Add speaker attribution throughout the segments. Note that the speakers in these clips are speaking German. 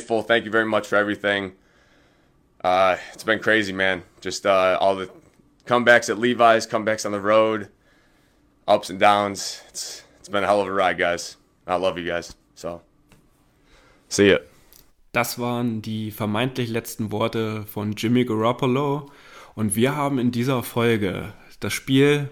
Speaker 1: Full, thank you very much for everything. Uh, it's been crazy, man. Just uh, all the comebacks at Levi's, comebacks on the road, ups and downs. It's it's been a hell of a ride, guys. I love you guys. So, see ya.
Speaker 2: Das waren die vermeintlich letzten Worte von Jimmy Garoppolo. Und wir haben in dieser Folge das Spiel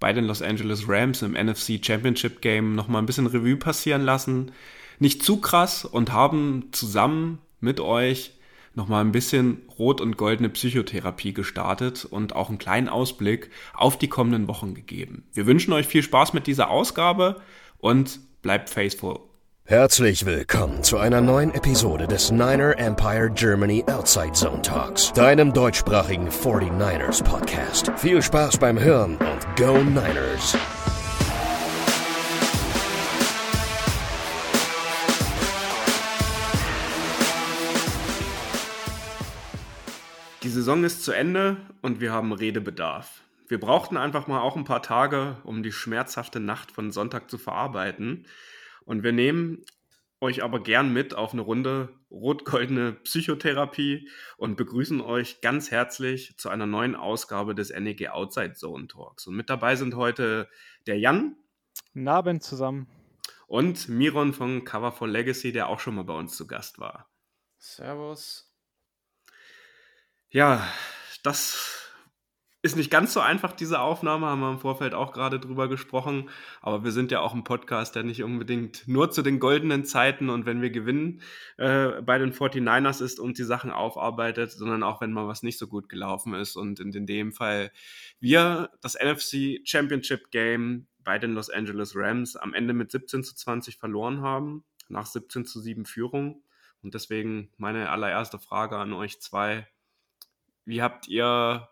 Speaker 2: bei den Los Angeles Rams im NFC Championship Game nochmal ein bisschen Revue passieren lassen. Nicht zu krass und haben zusammen mit euch nochmal ein bisschen rot und goldene Psychotherapie gestartet und auch einen kleinen Ausblick auf die kommenden Wochen gegeben. Wir wünschen euch viel Spaß mit dieser Ausgabe und bleibt faithful.
Speaker 3: Herzlich willkommen zu einer neuen Episode des Niner Empire Germany Outside Zone Talks, deinem deutschsprachigen 49ers Podcast. Viel Spaß beim Hören und Go Niners!
Speaker 2: Saison ist zu Ende und wir haben Redebedarf. Wir brauchten einfach mal auch ein paar Tage, um die schmerzhafte Nacht von Sonntag zu verarbeiten. Und wir nehmen euch aber gern mit auf eine Runde rot-goldene Psychotherapie und begrüßen euch ganz herzlich zu einer neuen Ausgabe des NEG Outside Zone Talks. Und mit dabei sind heute der Jan.
Speaker 4: Guten Abend zusammen.
Speaker 2: Und Miron von Cover for Legacy, der auch schon mal bei uns zu Gast war.
Speaker 5: Servus.
Speaker 2: Ja, das ist nicht ganz so einfach, diese Aufnahme, haben wir im Vorfeld auch gerade drüber gesprochen. Aber wir sind ja auch ein Podcast, der nicht unbedingt nur zu den goldenen Zeiten und wenn wir gewinnen äh, bei den 49ers ist und die Sachen aufarbeitet, sondern auch wenn mal was nicht so gut gelaufen ist. Und in, in dem Fall wir das NFC Championship Game bei den Los Angeles Rams am Ende mit 17 zu 20 verloren haben, nach 17 zu 7 Führung. Und deswegen meine allererste Frage an euch zwei wie habt ihr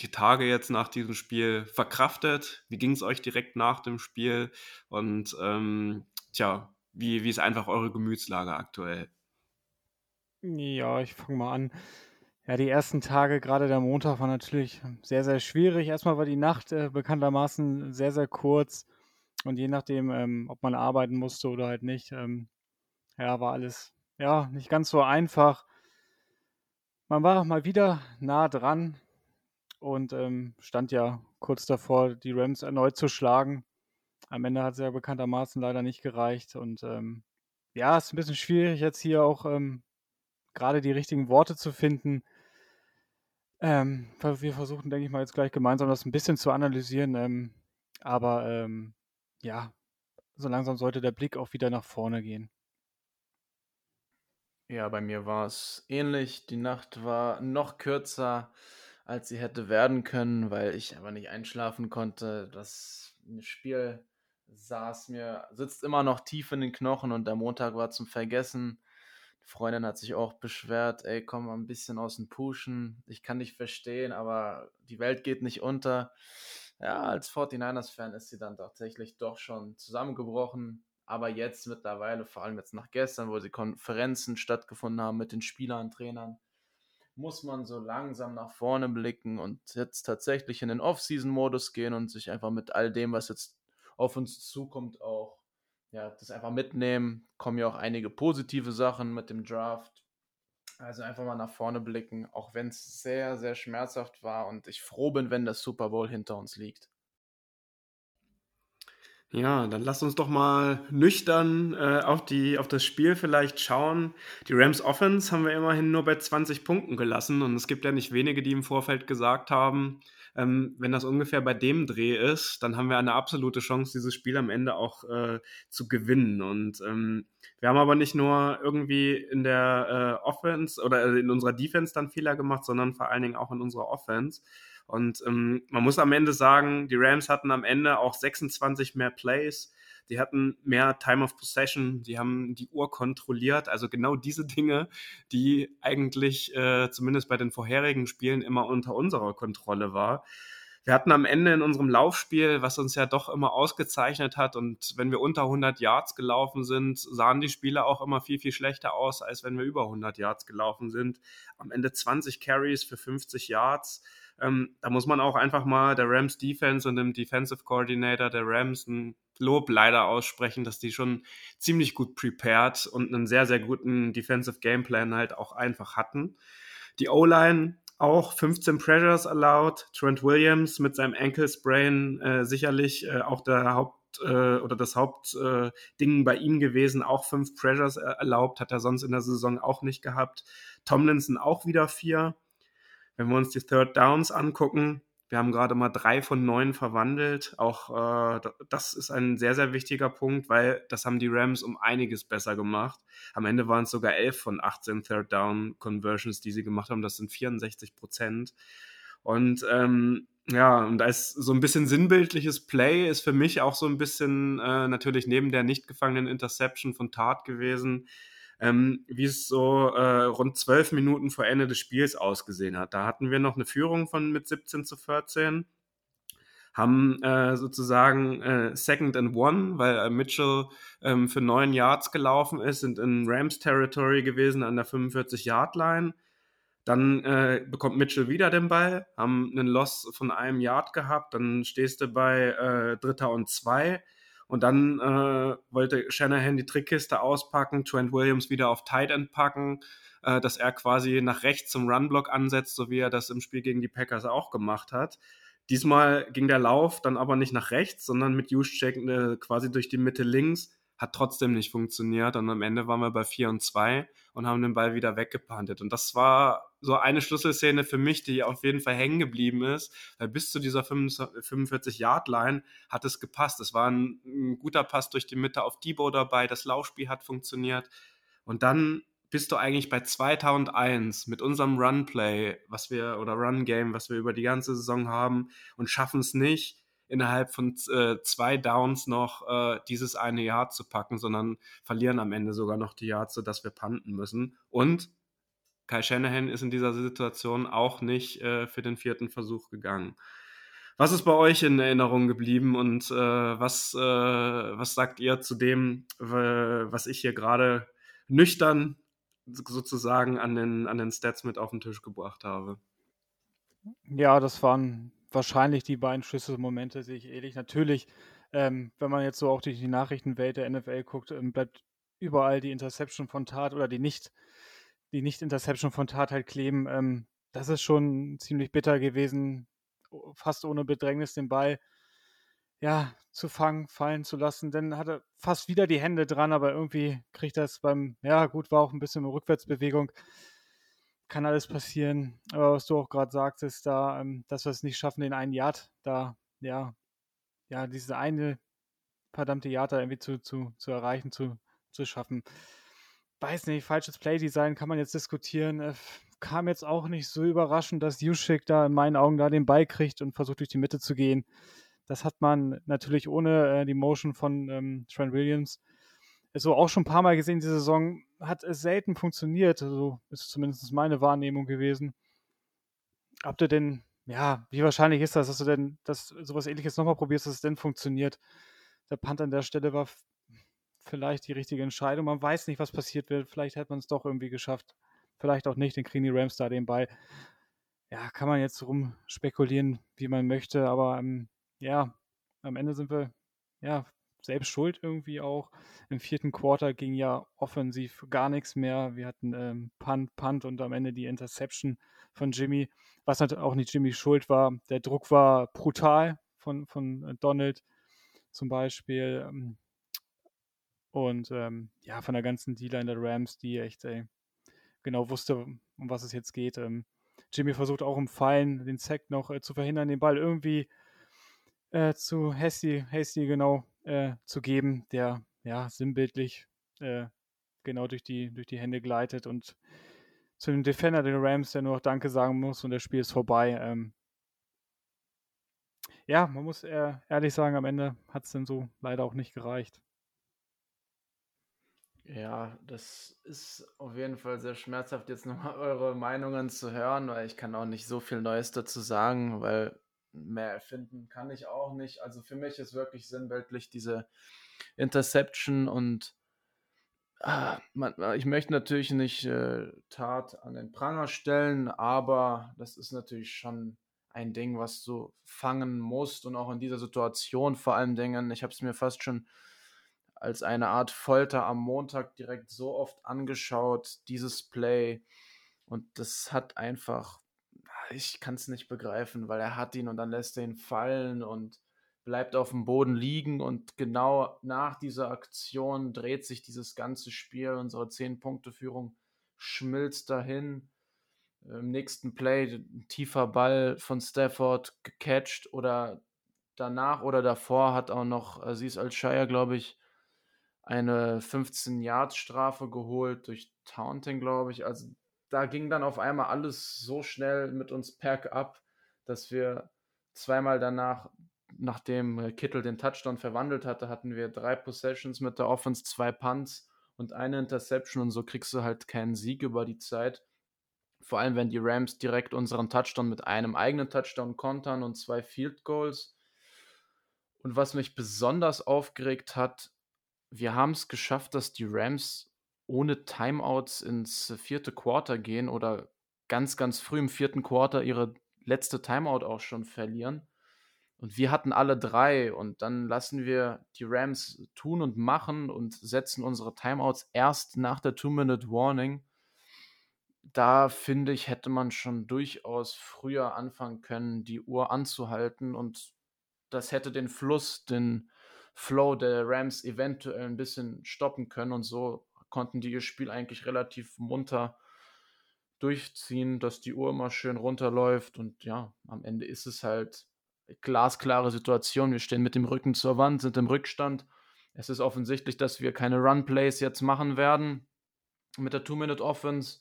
Speaker 2: die Tage jetzt nach diesem Spiel verkraftet? Wie ging es euch direkt nach dem Spiel? Und ähm, tja, wie, wie ist einfach eure Gemütslage aktuell?
Speaker 4: Ja, ich fange mal an. Ja, die ersten Tage, gerade der Montag, war natürlich sehr, sehr schwierig. Erstmal war die Nacht äh, bekanntermaßen sehr, sehr kurz. Und je nachdem, ähm, ob man arbeiten musste oder halt nicht, ähm, ja, war alles ja nicht ganz so einfach man war mal wieder nah dran und ähm, stand ja kurz davor, die Rams erneut zu schlagen. Am Ende hat es ja bekanntermaßen leider nicht gereicht. Und ähm, ja, es ist ein bisschen schwierig, jetzt hier auch ähm, gerade die richtigen Worte zu finden. Ähm, wir versuchen, denke ich mal, jetzt gleich gemeinsam das ein bisschen zu analysieren. Ähm, aber ähm, ja, so langsam sollte der Blick auch wieder nach vorne gehen.
Speaker 5: Ja, bei mir war es ähnlich. Die Nacht war noch kürzer, als sie hätte werden können, weil ich aber nicht einschlafen konnte. Das Spiel saß mir, sitzt immer noch tief in den Knochen und der Montag war zum Vergessen. Die Freundin hat sich auch beschwert, ey, komm mal ein bisschen aus dem Pushen. Ich kann dich verstehen, aber die Welt geht nicht unter. Ja, als 49ers-Fan ist sie dann tatsächlich doch schon zusammengebrochen. Aber jetzt mittlerweile, vor allem jetzt nach gestern, wo die Konferenzen stattgefunden haben mit den Spielern, Trainern, muss man so langsam nach vorne blicken und jetzt tatsächlich in den Off-Season-Modus gehen und sich einfach mit all dem, was jetzt auf uns zukommt, auch ja, das einfach mitnehmen. Kommen ja auch einige positive Sachen mit dem Draft. Also einfach mal nach vorne blicken, auch wenn es sehr, sehr schmerzhaft war und ich froh bin, wenn das Super Bowl hinter uns liegt.
Speaker 2: Ja, dann lasst uns doch mal nüchtern äh, auf, die, auf das Spiel vielleicht schauen. Die Rams Offense haben wir immerhin nur bei 20 Punkten gelassen und es gibt ja nicht wenige, die im Vorfeld gesagt haben, ähm, wenn das ungefähr bei dem Dreh ist, dann haben wir eine absolute Chance, dieses Spiel am Ende auch äh, zu gewinnen. Und ähm, wir haben aber nicht nur irgendwie in der äh, Offense oder in unserer Defense dann Fehler gemacht, sondern vor allen Dingen auch in unserer Offense. Und ähm, man muss am Ende sagen, die Rams hatten am Ende auch 26 mehr Plays. Die hatten mehr Time of Possession, die haben die Uhr kontrolliert. Also genau diese Dinge, die eigentlich äh, zumindest bei den vorherigen Spielen immer unter unserer Kontrolle war. Wir hatten am Ende in unserem Laufspiel, was uns ja doch immer ausgezeichnet hat, und wenn wir unter 100 Yards gelaufen sind, sahen die Spiele auch immer viel, viel schlechter aus, als wenn wir über 100 Yards gelaufen sind. Am Ende 20 Carries für 50 Yards Ähm, da muss man auch einfach mal der Rams Defense und dem Defensive Coordinator der Rams ein Lob leider aussprechen, dass die schon ziemlich gut prepared und einen sehr, sehr guten Defensive Gameplan halt auch einfach hatten. Die O-Line auch 15 Pressures allowed. Trent Williams mit seinem Ankle Sprain äh, sicherlich äh, auch der Haupt äh, oder das Hauptding äh, bei ihm gewesen. Auch fünf Pressures äh, erlaubt, hat er sonst in der Saison auch nicht gehabt. Tomlinson auch wieder vier. Wenn wir uns die Third Downs angucken, wir haben gerade mal drei von neun verwandelt. Auch äh, das ist ein sehr, sehr wichtiger Punkt, weil das haben die Rams um einiges besser gemacht. Am Ende waren es sogar elf von 18 Third Down Conversions, die sie gemacht haben. Das sind 64 Prozent. Und ähm, ja, und als so ein bisschen sinnbildliches Play ist für mich auch so ein bisschen äh, natürlich neben der nicht gefangenen Interception von Tat gewesen, ähm, wie es so äh, rund zwölf Minuten vor Ende des Spiels ausgesehen hat. Da hatten wir noch eine Führung von mit 17 zu 14 haben äh, sozusagen äh, Second and One, weil äh, Mitchell ähm, für neun Yards gelaufen ist, sind in Rams Territory gewesen an der 45-Yard-Line. Dann äh, bekommt Mitchell wieder den Ball, haben einen Loss von einem Yard gehabt, dann stehst du bei äh, Dritter und Zwei und dann äh, wollte Shanahan die Trickkiste auspacken, Trent Williams wieder auf Tight End packen, äh, dass er quasi nach rechts zum Runblock ansetzt, so wie er das im Spiel gegen die Packers auch gemacht hat. Diesmal ging der Lauf dann aber nicht nach rechts, sondern mit Juszczyk äh, quasi durch die Mitte links hat trotzdem nicht funktioniert und am Ende waren wir bei 4 und 2 und haben den Ball wieder weggepantet. Und das war so eine Schlüsselszene für mich, die auf jeden Fall hängen geblieben ist, weil bis zu dieser 45-Yard-Line hat es gepasst. Es war ein, ein, guter Pass durch die Mitte auf Debo dabei, das Laufspiel hat funktioniert und dann bist du eigentlich bei 2001 mit unserem Runplay, was wir oder Run Game, was wir über die ganze Saison haben und schaffen es nicht innerhalb von äh, zwei Downs noch äh, dieses eine Jahr zu packen, sondern verlieren am Ende sogar noch die Yards, sodass wir panten müssen. Und Kai Shanahan ist in dieser Situation auch nicht äh, für den vierten Versuch gegangen. Was ist bei euch in Erinnerung geblieben und äh, was, äh, was sagt ihr zu dem, was ich hier gerade nüchtern sozusagen an den, an den Stats mit auf den Tisch gebracht habe?
Speaker 4: Ja, das waren wahrscheinlich die beiden Schlüsselmomente sehe ich ähnlich. Natürlich, ähm, wenn man jetzt so auch durch die Nachrichtenwelt der NFL guckt, ähm, bleibt überall die Interception von Tat oder die nicht, die Nicht-Interception von Tat halt kleben. Ähm, das ist schon ziemlich bitter gewesen, fast ohne Bedrängnis den Ball ja, zu fangen, fallen zu lassen. Dann hat er fast wieder die Hände dran, aber irgendwie kriegt es beim, ja gut, war auch ein bisschen eine Rückwärtsbewegung kann alles passieren. Aber was du auch gerade sagtest, da, ähm, dass wir es nicht schaffen, den einen Yard da, ja, ja, diese eine verdammte Yard da irgendwie zu, zu, zu erreichen, zu, zu schaffen. Weiß nicht, falsches Playdesign kann man jetzt diskutieren. Äh, kam jetzt auch nicht so überraschend, dass Juszczyk da in meinen Augen da den Ball kriegt und versucht durch die Mitte zu gehen. Das hat man natürlich ohne äh, die Motion von ähm, Trent Williams so auch schon ein paar Mal gesehen, diese Saison hat es selten funktioniert. So ist zumindest meine Wahrnehmung gewesen. Habt ihr denn, ja, wie wahrscheinlich ist das, dass du denn dass sowas ähnliches nochmal probierst, dass es denn funktioniert? Der Punt an der Stelle war vielleicht die richtige Entscheidung. Man weiß nicht, was passiert wird. Vielleicht hätte man es doch irgendwie geschafft. Vielleicht auch nicht. Den kriegen die Rams da den Ball. Ja, kann man jetzt rum spekulieren, wie man möchte. Aber ähm, ja, am Ende sind wir ja selbst schuld irgendwie auch. Im vierten Quarter ging ja offensiv gar nichts mehr. Wir hatten ähm, Punt, Punt und am Ende die Interception von Jimmy, was natürlich auch nicht Jimmy schuld war. Der Druck war brutal von, von äh, Donald zum Beispiel. Ähm, und ähm, ja, von der ganzen in der Rams, die echt ey, genau wusste, um was es jetzt geht. Ähm, Jimmy versucht auch im Fallen den Sack noch äh, zu verhindern, den Ball irgendwie äh, zu Hasty, Hasty genau äh, zu geben, der ja sinnbildlich äh, genau durch die, durch die Hände gleitet und zu dem Defender der Rams, der nur noch Danke sagen muss und das Spiel ist vorbei. Ähm, ja, man muss ehrlich sagen, am Ende hat es dann so leider auch nicht gereicht.
Speaker 5: Ja, das ist auf jeden Fall sehr schmerzhaft, jetzt nochmal eure Meinungen zu hören, weil ich kann auch nicht so viel Neues dazu sagen, weil mehr erfinden kann ich auch nicht. Also für mich ist wirklich sinnbildlich diese Interception und ah, man, ich möchte natürlich nicht äh, Tat an den Pranger stellen, aber das ist natürlich schon ein Ding, was du fangen musst und auch in dieser Situation vor allen Dingen. Ich habe es mir fast schon als eine Art Folter am Montag direkt so oft angeschaut, dieses Play. Und das hat einfach, ich kann es nicht begreifen, weil er hat ihn und dann lässt er ihn fallen und bleibt auf dem Boden liegen. Und genau nach dieser Aktion dreht sich dieses ganze Spiel. Unsere 10-Punkte-Führung schmilzt dahin. Im nächsten Play ein tiefer Ball von Stafford gecatcht oder danach oder davor hat auch noch Aziz Al-Shire, glaube ich, eine 15-Yard-Strafe geholt durch Taunting, glaube ich. Also da ging dann auf einmal alles so schnell mit uns Pack ab, dass wir zweimal danach, nachdem Kittel den Touchdown verwandelt hatte, hatten wir drei Possessions mit der Offense, zwei Punts und eine Interception und so kriegst du halt keinen Sieg über die Zeit. Vor allem, wenn die Rams direkt unseren Touchdown mit einem eigenen Touchdown kontern und zwei Field Goals. Und was mich besonders aufgeregt hat, wir haben es geschafft, dass die Rams ohne Timeouts ins vierte Quarter gehen oder ganz, ganz früh im vierten Quarter ihre letzte Timeout auch schon verlieren. Und wir hatten alle drei und dann lassen wir die Rams tun und machen und setzen unsere Timeouts erst nach der Two-Minute-Warning. Da finde ich, hätte man schon durchaus früher anfangen können, die Uhr anzuhalten und das hätte den Fluss, den Flow der Rams eventuell ein bisschen stoppen können und so konnten die ihr Spiel eigentlich relativ munter durchziehen, dass die Uhr immer schön runterläuft und ja, am Ende ist es halt glasklare Situation. Wir stehen mit dem Rücken zur Wand, sind im Rückstand. Es ist offensichtlich, dass wir keine Run-Plays jetzt machen werden mit der Two-Minute-Offense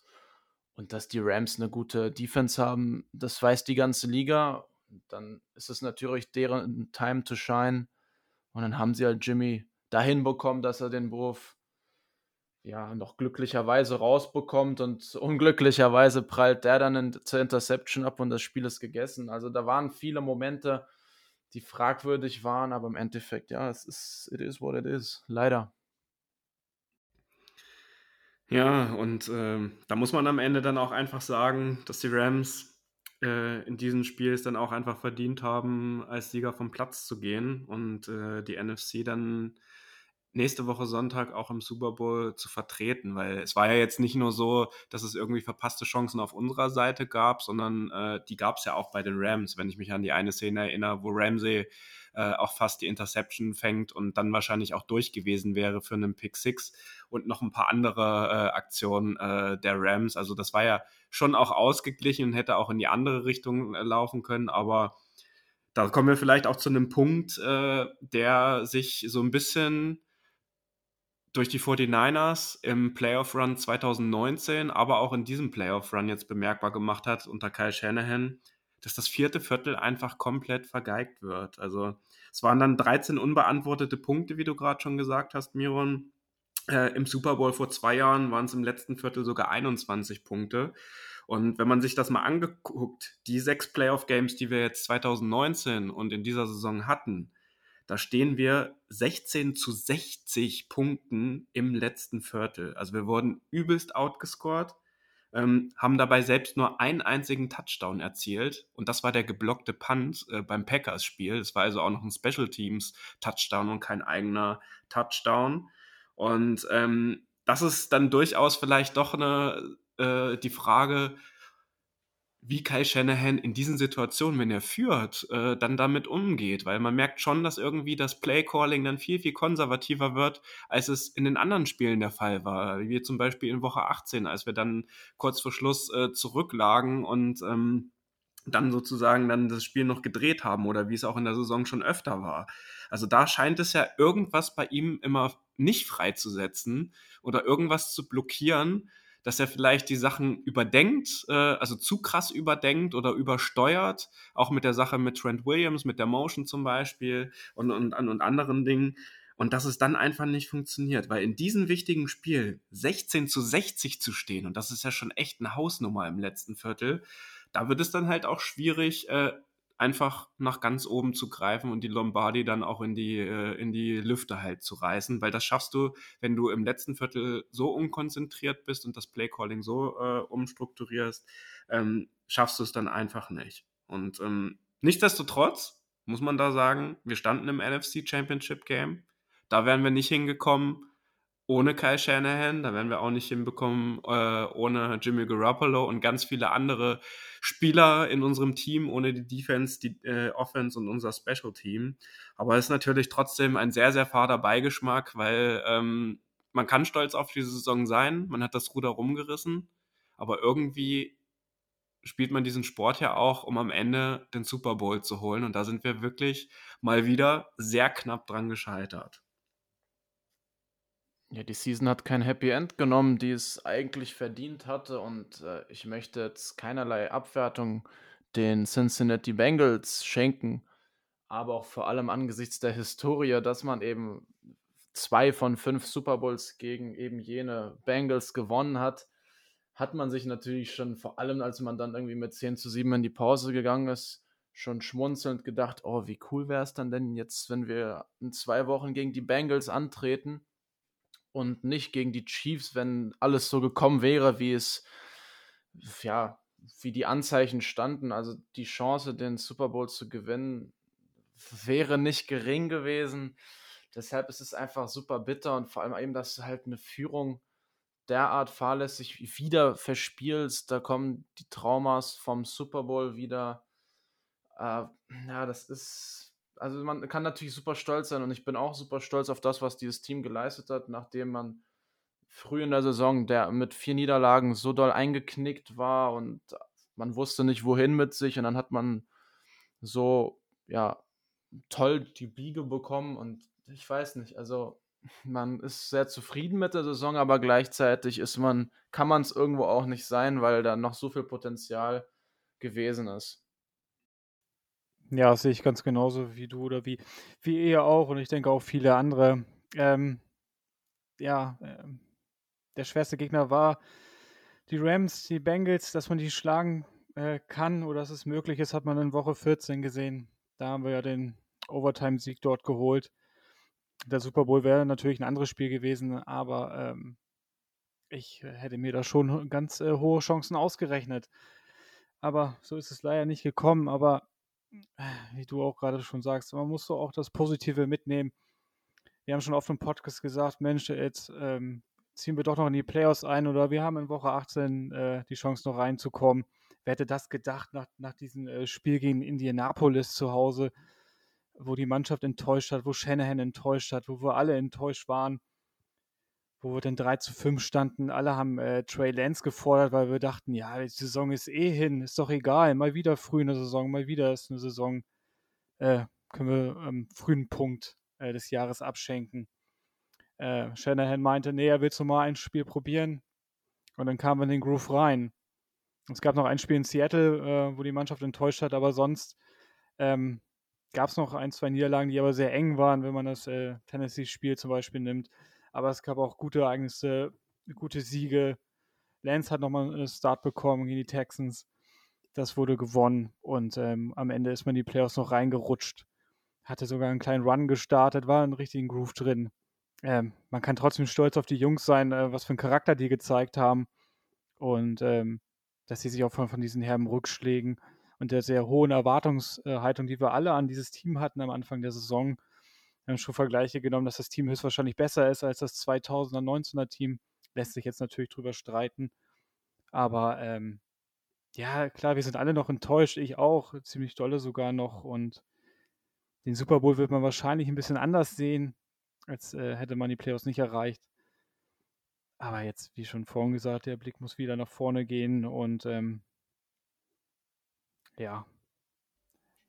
Speaker 5: und dass die Rams eine gute Defense haben, das weiß die ganze Liga. Dann ist es natürlich deren Time to shine. Und dann haben sie halt Jimmy dahin bekommen, dass er den Wurf ja noch glücklicherweise rausbekommt und unglücklicherweise prallt der dann zur Interception ab und das Spiel ist gegessen. Also da waren viele Momente, die fragwürdig waren, aber im Endeffekt, ja, es ist, it is what it is. Leider.
Speaker 2: Ja, und äh, da muss man am Ende dann auch einfach sagen, dass die Rams äh, in diesem Spiel es dann auch einfach verdient haben, als Sieger vom Platz zu gehen und äh, die NFC dann nächste Woche Sonntag auch im Super Bowl zu vertreten, weil es war ja jetzt nicht nur so, dass es irgendwie verpasste Chancen auf unserer Seite gab, sondern äh, die gab es ja auch bei den Rams, wenn ich mich an die eine Szene erinnere, wo Ramsey äh, auch fast die Interception fängt und dann wahrscheinlich auch durch gewesen wäre für einen Pick Six und noch ein paar andere äh, Aktionen äh, der Rams. Also das war ja schon auch ausgeglichen und hätte auch in die andere Richtung äh, laufen können, aber da kommen wir vielleicht auch zu einem Punkt, äh, der sich so ein bisschen durch die 49ers im Playoff Run 2019, aber auch in diesem Playoff Run jetzt bemerkbar gemacht hat unter Kyle Shanahan, dass das vierte Viertel einfach komplett vergeigt wird. Also es waren dann 13 unbeantwortete Punkte, wie du gerade schon gesagt hast, Miron. Äh, Im Super Bowl vor zwei Jahren waren es im letzten Viertel sogar 21 Punkte. Und wenn man sich das mal angeguckt, die sechs Playoff-Games, die wir jetzt 2019 und in dieser Saison hatten, da stehen wir 16 zu 60 Punkten im letzten Viertel. Also wir wurden übelst outgescored ähm, haben dabei selbst nur einen einzigen Touchdown erzielt und das war der geblockte Punt äh, beim Packers-Spiel. Das war also auch noch ein Special Teams-Touchdown und kein eigener Touchdown. Und ähm, das ist dann durchaus vielleicht doch eine, äh, die Frage, wie Kai Shanahan in diesen Situationen, wenn er führt, äh, dann damit umgeht. Weil man merkt schon, dass irgendwie das Play-Calling dann viel, viel konservativer wird, als es in den anderen Spielen der Fall war. Wie zum Beispiel in Woche 18, als wir dann kurz vor Schluss äh, zurücklagen und ähm, dann sozusagen dann das Spiel noch gedreht haben oder wie es auch in der Saison schon öfter war. Also da scheint es ja irgendwas bei ihm immer nicht freizusetzen oder irgendwas zu blockieren, dass er vielleicht die Sachen überdenkt, äh, also zu krass überdenkt oder übersteuert, auch mit der Sache mit Trent Williams, mit der Motion zum Beispiel und, und, und anderen Dingen. Und dass es dann einfach nicht funktioniert, weil in diesem wichtigen Spiel 16 zu 60 zu stehen, und das ist ja schon echt eine Hausnummer im letzten Viertel, da wird es dann halt auch schwierig, äh, einfach nach ganz oben zu greifen und die Lombardi dann auch in die, äh, in die Lüfte halt zu reißen, weil das schaffst du, wenn du im letzten Viertel so unkonzentriert bist und das Playcalling so äh, umstrukturierst, ähm, schaffst du es dann einfach nicht. Und ähm, nichtsdestotrotz muss man da sagen, wir standen im NFC Championship Game. Da wären wir nicht hingekommen, ohne Kyle Shanahan. Da werden wir auch nicht hinbekommen äh, ohne Jimmy Garoppolo und ganz viele andere Spieler in unserem Team, ohne die Defense, die äh, Offense und unser Special Team. Aber es ist natürlich trotzdem ein sehr, sehr fader Beigeschmack, weil ähm, man kann stolz auf diese Saison sein. Man hat das Ruder rumgerissen. Aber irgendwie spielt man diesen Sport ja auch, um am Ende den Super Bowl zu holen. Und da sind wir wirklich mal wieder sehr knapp dran gescheitert.
Speaker 5: Ja, die Season hat kein Happy End genommen, die es eigentlich verdient hatte. Und äh, ich möchte jetzt keinerlei Abwertung den Cincinnati Bengals schenken. Aber auch vor allem angesichts der Historie, dass man eben zwei von fünf Super Bowls gegen eben jene Bengals gewonnen hat, hat man sich natürlich schon, vor allem als man dann irgendwie mit 10 zu 7 in die Pause gegangen ist, schon schmunzelnd gedacht, oh, wie cool wäre es dann denn jetzt, wenn wir in zwei Wochen gegen die Bengals antreten und nicht gegen die Chiefs, wenn alles so gekommen wäre, wie es, ja, wie die Anzeichen standen. Also die Chance, den Super Bowl zu gewinnen, wäre nicht gering gewesen. Deshalb ist es einfach super bitter und vor allem eben, dass du halt eine Führung derart fahrlässig wieder verspielst. Da kommen die Traumas vom Super Bowl wieder. Äh, ja, das ist also man kann natürlich super stolz sein und ich bin auch super stolz auf das, was dieses Team geleistet hat, nachdem man früh in der Saison, der mit vier Niederlagen so doll eingeknickt war und man wusste nicht, wohin mit sich und dann hat man so, ja, toll die Biege bekommen und ich weiß nicht, also man ist sehr zufrieden mit der Saison, aber gleichzeitig ist man, kann man es irgendwo auch nicht sein, weil da noch so viel Potenzial gewesen ist.
Speaker 4: Ja, das sehe ich ganz genauso wie du oder wie, wie ihr auch und ich denke auch viele andere. Ähm, ja, ähm, der schwerste Gegner war die Rams, die Bengals, dass man die schlagen äh, kann oder dass es möglich ist, hat man in Woche 14 gesehen. Da haben wir ja den Overtime-Sieg dort geholt. Der Super Bowl wäre natürlich ein anderes Spiel gewesen, aber ähm, ich hätte mir da schon ganz äh, hohe Chancen ausgerechnet. Aber so ist es leider nicht gekommen. Aber wie du auch gerade schon sagst, man muss so auch das Positive mitnehmen. Wir haben schon oft im Podcast gesagt, Mensch, jetzt ähm, ziehen wir doch noch in die Playoffs ein oder wir haben in Woche 18 äh, die Chance noch reinzukommen. Wer hätte das gedacht nach, nach diesem äh, Spiel gegen Indianapolis zu Hause, wo die Mannschaft enttäuscht hat, wo Shanahan enttäuscht hat, wo wir alle enttäuscht waren wo wir dann 3 zu 5 standen. Alle haben äh, Trey Lance gefordert, weil wir dachten, ja, die Saison ist eh hin, ist doch egal. Mal wieder früh in der Saison, mal wieder ist eine Saison, äh, können wir am ähm, frühen Punkt äh, des Jahres abschenken. Äh, Shanahan meinte, nee, er will mal ein Spiel probieren. Und dann kamen wir in den Groove rein. Es gab noch ein Spiel in Seattle, äh, wo die Mannschaft enttäuscht hat, aber sonst ähm, gab es noch ein, zwei Niederlagen, die aber sehr eng waren, wenn man das äh, Tennessee-Spiel zum Beispiel nimmt aber es gab auch gute Ereignisse, gute Siege. Lance hat nochmal einen Start bekommen gegen die Texans. Das wurde gewonnen und ähm, am Ende ist man in die Playoffs noch reingerutscht. Hatte sogar einen kleinen Run gestartet, war einen richtigen Groove drin. Ähm, man kann trotzdem stolz auf die Jungs sein, äh, was für einen Charakter die gezeigt haben. Und ähm, dass sie sich auch von, von diesen herben Rückschlägen und der sehr hohen Erwartungshaltung, die wir alle an dieses Team hatten am Anfang der Saison, wir haben schon Vergleiche genommen, dass das Team höchstwahrscheinlich besser ist als das 2019er Team. Lässt sich jetzt natürlich drüber streiten. Aber ähm, ja, klar, wir sind alle noch enttäuscht. Ich auch, ziemlich dolle sogar noch. Und den Super Bowl wird man wahrscheinlich ein bisschen anders sehen, als äh, hätte man die Playoffs nicht erreicht. Aber jetzt, wie schon vorhin gesagt, der Blick muss wieder nach vorne gehen und ähm, ja,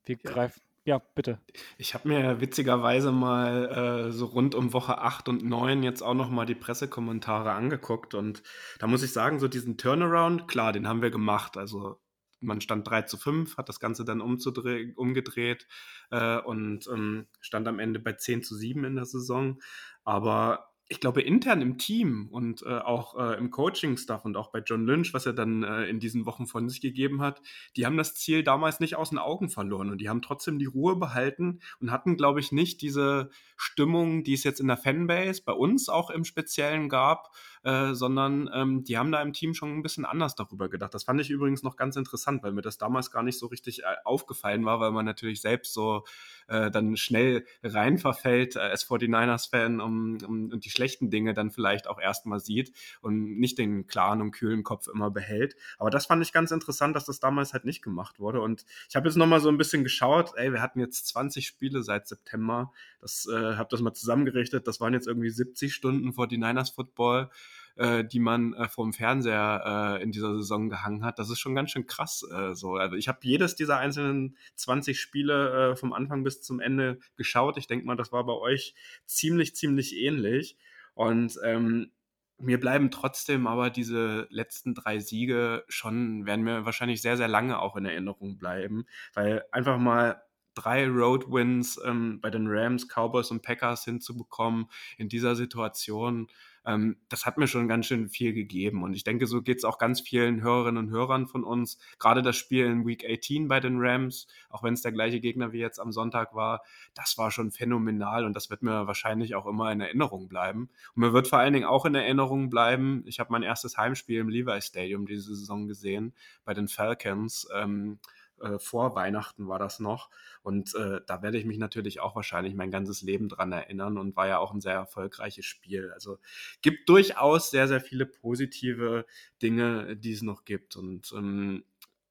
Speaker 4: wir ja. greifen. Ja, bitte.
Speaker 2: Ich habe mir witzigerweise mal äh, so rund um Woche 8 und 9 jetzt auch noch mal die Pressekommentare angeguckt und da muss ich sagen, so diesen Turnaround, klar, den haben wir gemacht. Also man stand 3 zu 5, hat das Ganze dann umgedreht äh, und ähm, stand am Ende bei 10 zu 7 in der Saison. Aber ich glaube, intern im Team und äh, auch äh, im Coaching-Stuff und auch bei John Lynch, was er dann äh, in diesen Wochen von sich gegeben hat, die haben das Ziel damals nicht aus den Augen verloren und die haben trotzdem die Ruhe behalten und hatten, glaube ich, nicht diese Stimmung, die es jetzt in der Fanbase bei uns auch im Speziellen gab, äh, sondern ähm, die haben da im Team schon ein bisschen anders darüber gedacht. Das fand ich übrigens noch ganz interessant, weil mir das damals gar nicht so richtig äh, aufgefallen war, weil man natürlich selbst so äh, dann schnell rein verfällt äh, als 49ers-Fan um, um, und die schlechten Dinge dann vielleicht auch erstmal sieht und nicht den klaren und kühlen Kopf immer behält. Aber das fand ich ganz interessant, dass das damals halt nicht gemacht wurde. Und ich habe jetzt nochmal so ein bisschen geschaut, ey, wir hatten jetzt 20 Spiele seit September. Das äh, habe das mal zusammengerechnet. Das waren jetzt irgendwie 70 Stunden 49ers Football äh, die man äh, vom Fernseher äh, in dieser Saison gehangen hat. Das ist schon ganz schön krass. Äh, so. Also ich habe jedes dieser einzelnen 20 Spiele äh, vom Anfang bis zum Ende geschaut. Ich denke mal, das war bei euch ziemlich, ziemlich ähnlich. Und ähm, mir bleiben trotzdem aber diese letzten drei Siege schon, werden mir wahrscheinlich sehr, sehr lange auch in Erinnerung bleiben, weil einfach mal drei Road Wins ähm, bei den Rams, Cowboys und Packers hinzubekommen in dieser Situation, ähm, das hat mir schon ganz schön viel gegeben. Und ich denke, so geht es auch ganz vielen Hörerinnen und Hörern von uns. Gerade das Spiel in Week 18 bei den Rams, auch wenn es der gleiche Gegner wie jetzt am Sonntag war, das war schon phänomenal und das wird mir wahrscheinlich auch immer in Erinnerung bleiben. Und mir wird vor allen Dingen auch in Erinnerung bleiben, ich habe mein erstes Heimspiel im Levi Stadium diese Saison gesehen bei den Falcons. Ähm, äh, vor Weihnachten war das noch. Und äh, da werde ich mich natürlich auch wahrscheinlich mein ganzes Leben dran erinnern und war ja auch ein sehr erfolgreiches Spiel. Also gibt durchaus sehr, sehr viele positive Dinge, die es noch gibt. Und ähm,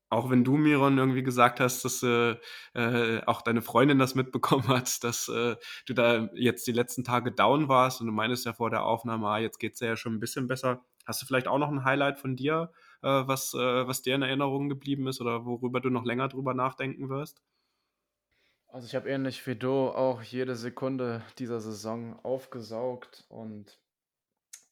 Speaker 2: auch wenn du, Miron, irgendwie gesagt hast, dass äh, äh, auch deine Freundin das mitbekommen hat, dass äh, du da jetzt die letzten Tage down warst und du meinst ja vor der Aufnahme, ah, jetzt geht es ja schon ein bisschen besser. Hast du vielleicht auch noch ein Highlight von dir, was, äh, was dir in Erinnerung geblieben ist oder worüber du noch länger drüber nachdenken wirst?
Speaker 5: Also ich habe ähnlich wie du auch jede Sekunde dieser Saison aufgesaugt und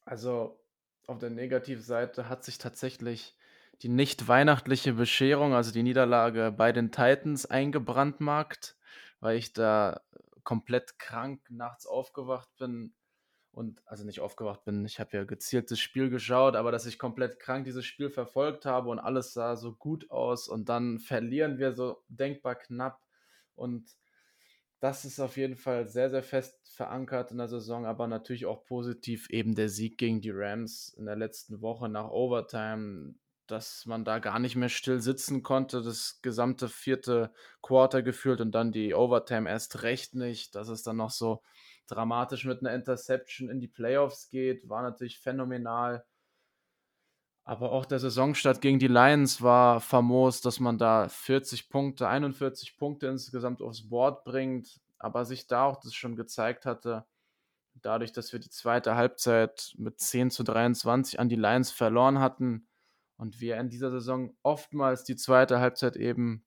Speaker 5: also auf der Negativseite hat sich tatsächlich die nicht weihnachtliche Bescherung, also die Niederlage bei den Titans eingebrandmarkt, weil ich da komplett krank nachts aufgewacht bin und also nicht aufgewacht bin, ich habe ja gezielt das Spiel geschaut, aber dass ich komplett krank dieses Spiel verfolgt habe und alles sah so gut aus und dann verlieren wir so denkbar knapp. Und das ist auf jeden Fall sehr, sehr fest verankert in der Saison, aber natürlich auch positiv eben der Sieg gegen die Rams in der letzten Woche nach Overtime, dass man da gar nicht mehr still sitzen konnte, das gesamte vierte Quarter gefühlt und dann die Overtime erst recht nicht, dass es dann noch so dramatisch mit einer Interception in die Playoffs geht, war natürlich phänomenal. Aber auch der Saisonstart gegen die Lions war famos, dass man da 40 Punkte, 41 Punkte insgesamt aufs Board bringt, aber sich da auch das schon gezeigt hatte, dadurch, dass wir die zweite Halbzeit mit 10 zu 23 an die Lions verloren hatten und wir in dieser Saison oftmals die zweite Halbzeit eben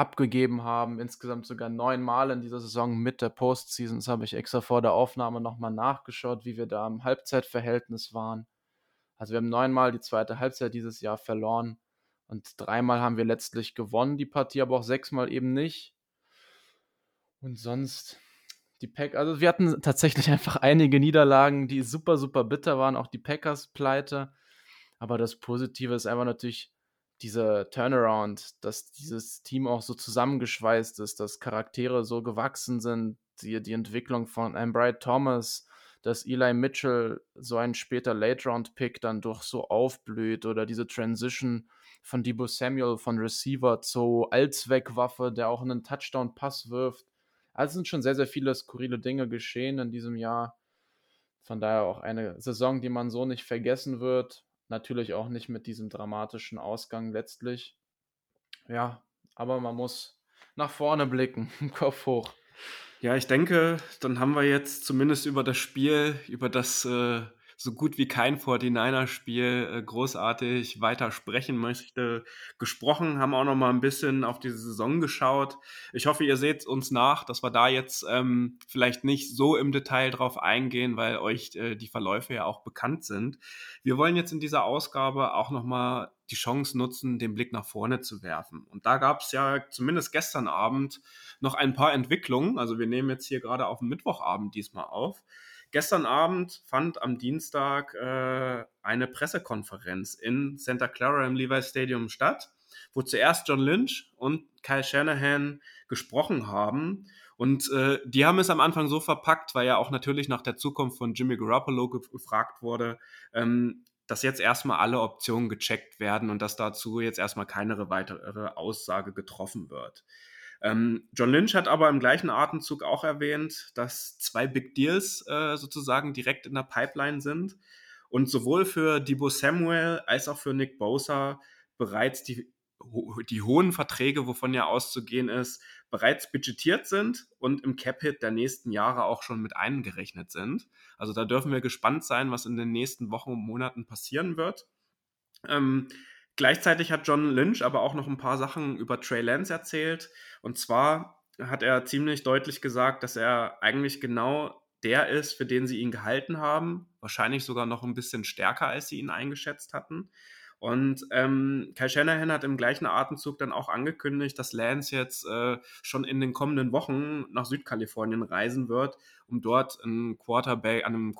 Speaker 5: abgegeben haben, insgesamt sogar neunmal in dieser Saison mit der Postseason. Das habe ich extra vor der Aufnahme nochmal nachgeschaut, wie wir da im Halbzeitverhältnis waren. Also wir haben neunmal die zweite Halbzeit dieses Jahr verloren und dreimal haben wir letztlich gewonnen, die Partie, aber auch sechsmal eben nicht. Und sonst die Pack, also wir hatten tatsächlich einfach einige Niederlagen, die super, super bitter waren, auch die Packers-Pleite. Aber das Positive ist einfach natürlich dieser Turnaround, dass dieses Team auch so zusammengeschweißt ist, dass Charaktere so gewachsen sind, die, die Entwicklung von Ambright Thomas, dass Eli Mitchell so ein später Late-Round-Pick dann doch so aufblüht oder diese Transition von Debo Samuel von Receiver zu Allzweckwaffe, der auch einen Touchdown-Pass wirft. Also sind schon sehr, sehr viele skurrile Dinge geschehen in diesem Jahr. Von daher auch eine Saison, die man so nicht vergessen wird. Natürlich auch nicht mit diesem dramatischen Ausgang letztlich. Ja, aber man muss nach vorne blicken, Kopf hoch.
Speaker 2: Ja, ich denke, dann haben wir jetzt zumindest über das Spiel, über das äh, so gut wie kein 49er-Spiel äh, großartig weiter sprechen möchte, gesprochen, haben auch noch mal ein bisschen auf diese Saison geschaut. Ich hoffe, ihr seht uns nach, dass wir da jetzt ähm, vielleicht nicht so im Detail drauf eingehen, weil euch äh, die Verläufe ja auch bekannt sind. Wir wollen jetzt in dieser Ausgabe auch noch mal die Chance nutzen, den Blick nach vorne zu werfen. Und da gab es ja zumindest gestern Abend noch ein paar Entwicklungen. Also wir nehmen jetzt hier gerade auf dem Mittwochabend diesmal auf. Gestern Abend fand am Dienstag äh, eine Pressekonferenz in Santa Clara im Levi Stadium statt, wo zuerst John Lynch und Kyle Shanahan gesprochen haben. Und äh, die haben es am Anfang so verpackt, weil ja auch natürlich nach der Zukunft von Jimmy Garoppolo gefragt wurde, ähm, dass jetzt erstmal alle Optionen gecheckt werden und dass dazu jetzt erstmal keine weitere Aussage getroffen wird. Ähm, John Lynch hat aber im gleichen Atemzug auch erwähnt, dass zwei Big Deals äh, sozusagen direkt in der Pipeline sind und sowohl für Debo Samuel als auch für Nick Bosa bereits die die hohen Verträge, wovon ja auszugehen ist, bereits budgetiert sind und im Cap-Hit der nächsten Jahre auch schon mit eingerechnet sind. Also da dürfen wir gespannt sein, was in den nächsten Wochen und Monaten passieren wird. Ähm, gleichzeitig hat John Lynch aber auch noch ein paar Sachen über Trey Lance erzählt. Und zwar hat er ziemlich deutlich gesagt, dass er eigentlich genau der ist, für den sie ihn gehalten haben. Wahrscheinlich sogar noch ein bisschen stärker, als sie ihn eingeschätzt hatten. Und ähm, Kyle Shanahan hat im gleichen Atemzug dann auch angekündigt, dass Lance jetzt äh, schon in den kommenden Wochen nach Südkalifornien reisen wird, um dort ein Quarterback, an einem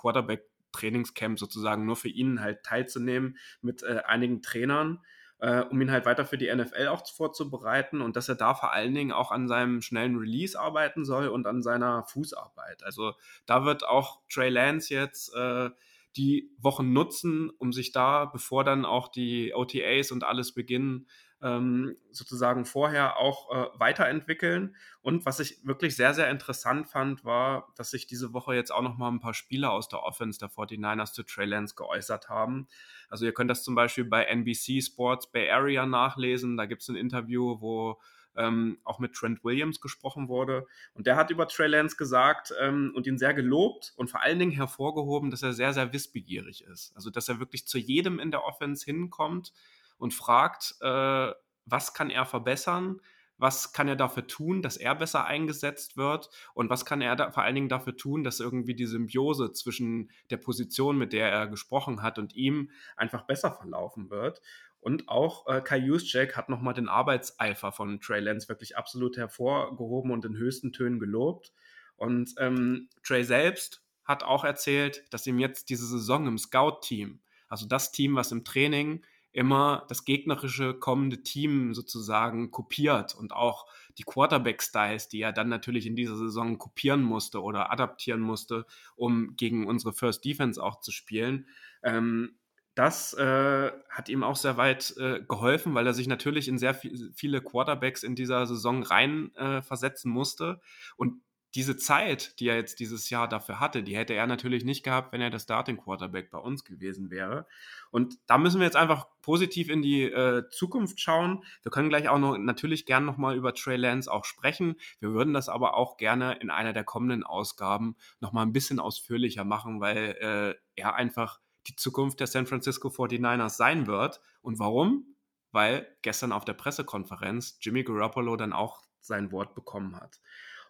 Speaker 2: Quarterback-Trainingscamp sozusagen nur für ihn halt teilzunehmen mit äh, einigen Trainern, äh, um ihn halt weiter für die NFL auch vorzubereiten und dass er da vor allen Dingen auch an seinem schnellen Release arbeiten soll und an seiner Fußarbeit. Also da wird auch Trey Lance jetzt äh, die Wochen nutzen, um sich da, bevor dann auch die OTAs und alles beginnen, ähm, sozusagen vorher auch äh, weiterentwickeln. Und was ich wirklich sehr, sehr interessant fand, war, dass sich diese Woche jetzt auch noch mal ein paar Spieler aus der Offense der 49ers zu Trey Lance geäußert haben. Also ihr könnt das zum Beispiel bei NBC Sports Bay Area nachlesen. Da gibt es ein Interview, wo ähm, auch mit Trent Williams gesprochen wurde. Und der hat über Trey Lance gesagt ähm, und ihn sehr gelobt und vor allen Dingen hervorgehoben, dass er sehr, sehr wissbegierig ist. Also, dass er wirklich zu jedem in der Offense hinkommt und fragt, äh, was kann er verbessern, was kann er dafür tun, dass er besser eingesetzt wird und was kann er da vor allen Dingen dafür tun, dass irgendwie die Symbiose zwischen der Position, mit der er gesprochen hat und ihm einfach besser verlaufen wird. Und auch äh, Kai Juszczyk hat nochmal den Arbeitseifer von Trey Lance wirklich absolut hervorgehoben und in höchsten Tönen gelobt. Und ähm, Trey selbst hat auch erzählt, dass ihm jetzt diese Saison im Scout-Team, also das Team, was im Training immer das gegnerische kommende Team sozusagen kopiert und auch die Quarterback-Styles, die er dann natürlich in dieser Saison kopieren musste oder adaptieren musste, um gegen unsere First Defense auch zu spielen. Ähm, das äh, hat ihm auch sehr weit äh, geholfen, weil er sich natürlich in sehr viel, viele Quarterbacks in dieser Saison rein äh, versetzen musste. Und diese Zeit, die er jetzt dieses Jahr dafür hatte, die hätte er natürlich nicht gehabt, wenn er der Starting Quarterback bei uns gewesen wäre. Und da müssen wir jetzt einfach positiv in die äh, Zukunft schauen. Wir können gleich auch noch natürlich gern nochmal über Trey Lance auch sprechen. Wir würden das aber auch gerne in einer der kommenden Ausgaben nochmal ein bisschen ausführlicher machen, weil äh, er einfach die Zukunft der San Francisco 49ers sein wird. Und warum? Weil gestern auf der Pressekonferenz Jimmy Garoppolo dann auch sein Wort bekommen hat.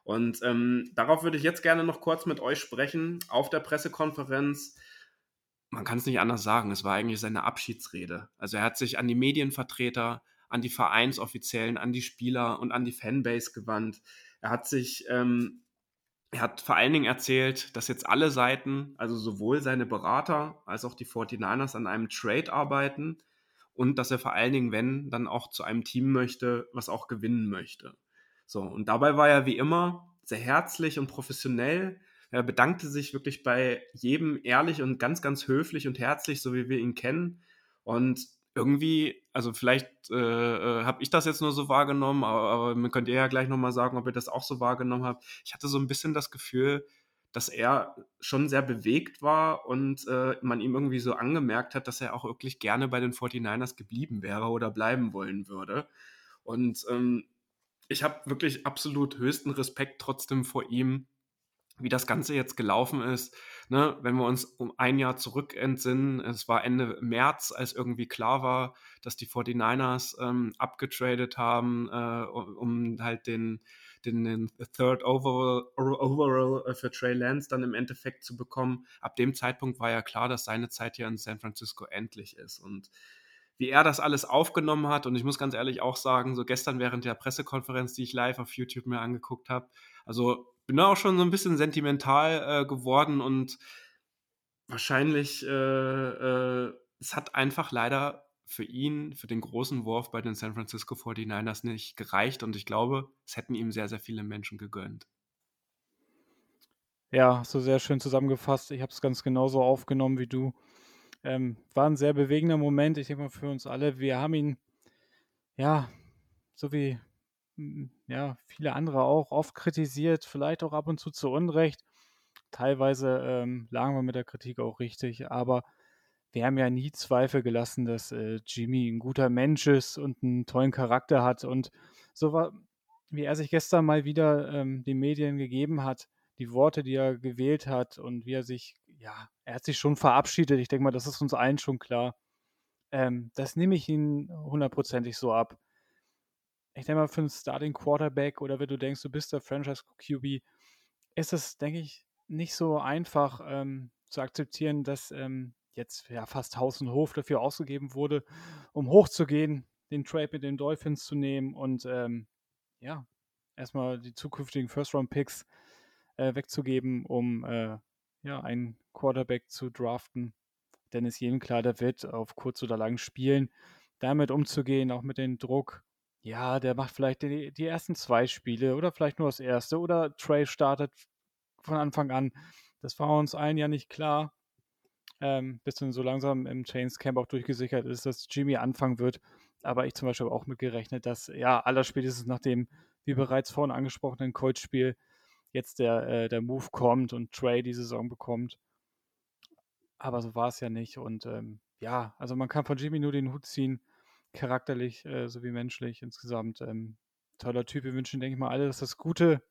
Speaker 2: Und ähm, darauf würde ich jetzt gerne noch kurz mit euch sprechen. Auf der Pressekonferenz, man kann es nicht anders sagen, es war eigentlich seine Abschiedsrede. Also er hat sich an die Medienvertreter, an die Vereinsoffiziellen, an die Spieler und an die Fanbase gewandt. Er hat sich ähm, er hat vor allen Dingen erzählt, dass jetzt alle Seiten, also sowohl seine Berater als auch die 49ers an einem Trade arbeiten und dass er vor allen Dingen, wenn, dann auch zu einem Team möchte, was auch gewinnen möchte. So, und dabei war er wie immer sehr herzlich und professionell. Er bedankte sich wirklich bei jedem ehrlich und ganz, ganz höflich und herzlich, so wie wir ihn kennen. Und irgendwie, also vielleicht äh, äh habe ich das jetzt nur so wahrgenommen, aber, aber man könnte ja gleich nochmal sagen, ob ihr das auch so wahrgenommen habt. Ich hatte so ein bisschen das Gefühl, dass er schon sehr bewegt war und äh, man ihm irgendwie so angemerkt hat, dass er auch wirklich gerne bei den 49ers geblieben wäre oder bleiben wollen würde. Und ähm, ich habe wirklich absolut höchsten Respekt trotzdem vor ihm, wie das Ganze jetzt gelaufen ist. Ne, wenn wir uns um ein Jahr zurück entsinnen, es war Ende März, als irgendwie klar war, dass die 49ers ähm, abgetradet haben, äh, um halt den, den, den Third Overall, Overall für Trey Lance dann im Endeffekt zu bekommen. Ab dem Zeitpunkt war ja klar, dass seine Zeit hier in San Francisco endlich ist. Und wie er das alles aufgenommen hat. Und ich muss ganz ehrlich auch sagen, so gestern während der Pressekonferenz, die ich live auf YouTube mir angeguckt habe, also bin da auch schon so ein bisschen sentimental äh, geworden und wahrscheinlich, äh, äh, es hat einfach leider für ihn, für den großen Wurf bei den San Francisco 49ers nicht gereicht und ich glaube, es hätten ihm sehr, sehr viele Menschen gegönnt.
Speaker 4: Ja, du sehr schön zusammengefasst. Ich habe es ganz genauso aufgenommen wie du. Ähm, war ein sehr bewegender Moment, ich denke mal für uns alle. Wir haben ihn, ja, so wie ja, viele andere auch, oft kritisiert, vielleicht auch ab und zu zu Unrecht. Teilweise ähm, lagen wir mit der Kritik auch richtig, aber wir haben ja nie Zweifel gelassen, dass äh, Jimmy ein guter Mensch ist und einen tollen Charakter hat. Und so war, wie er sich gestern mal wieder ähm, den Medien gegeben hat, die Worte, die er gewählt hat und wie er sich, ja, er hat sich schon verabschiedet. Ich denke mal, das ist uns allen schon klar. Ähm, das nehme ich ihn hundertprozentig so ab. Ich denke mal, für einen Starting Quarterback oder wenn du denkst, du bist der Franchise QB, ist es, denke ich, nicht so einfach ähm, zu akzeptieren, dass ähm, jetzt ja fast Haus und Hof dafür ausgegeben wurde, um hochzugehen, den Trade mit den Dolphins zu nehmen und ähm, ja, erstmal die zukünftigen First-Round-Picks äh, wegzugeben, um äh, ja, einen Quarterback zu draften. Denn es jedem klar, der wird auf kurz oder lang spielen. Damit umzugehen, auch mit dem Druck. Ja, der macht vielleicht die, die ersten zwei Spiele oder vielleicht nur das erste oder Trey startet von Anfang an. Das war uns allen ja nicht klar. Ähm, bis dann so langsam im Chains Camp auch durchgesichert ist, dass Jimmy anfangen wird. Aber ich zum Beispiel habe auch mitgerechnet, dass ja allerspätestens nach dem, wie bereits vorhin angesprochenen Colts-Spiel, jetzt der, äh, der Move kommt und Trey die Saison bekommt. Aber so war es ja nicht. Und ähm, ja, also man kann von Jimmy nur den Hut ziehen, charakterlich äh, sowie menschlich insgesamt. Ähm, toller Typ. Wir wünschen, denke ich mal, alle, dass das Gute,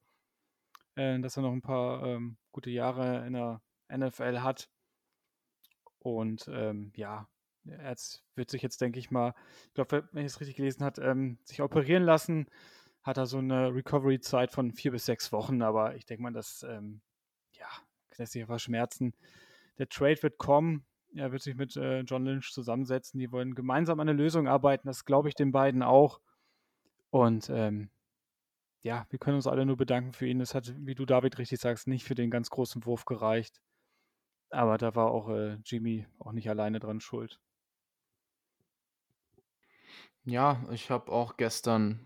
Speaker 4: äh, dass er noch ein paar ähm, gute Jahre in der NFL hat. Und ähm, ja, er wird sich jetzt, denke ich mal, ich glaube, wenn ich es richtig gelesen habe, ähm, sich operieren lassen. Hat er so eine Recovery-Zeit von vier bis sechs Wochen, aber ich denke mal, das ähm, ja, lässt sich schmerzen. Der Trade wird kommen. Er wird sich mit äh, John Lynch zusammensetzen. Die wollen gemeinsam an eine Lösung arbeiten. Das glaube ich den beiden auch. Und ähm, ja, wir können uns alle nur bedanken für ihn. Es hat, wie du David richtig sagst, nicht für den ganz großen Wurf gereicht. Aber da war auch äh, Jimmy auch nicht alleine dran schuld.
Speaker 5: Ja, ich habe auch gestern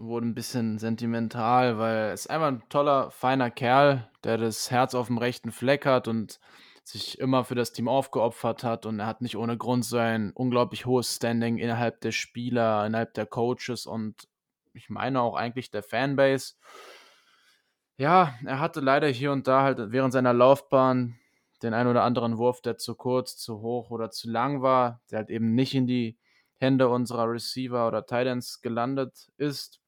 Speaker 5: wurde ein bisschen sentimental, weil er ist einfach ein toller, feiner Kerl, der das Herz auf dem rechten Fleck hat und sich immer für das Team aufgeopfert hat und er hat nicht ohne Grund so ein unglaublich hohes Standing innerhalb der Spieler, innerhalb der Coaches und ich meine auch eigentlich der Fanbase. Ja, er hatte leider hier und da halt während seiner Laufbahn den ein oder anderen Wurf, der zu kurz, zu hoch oder zu lang war, der halt eben nicht in die Hände unserer Receiver oder Titans gelandet ist.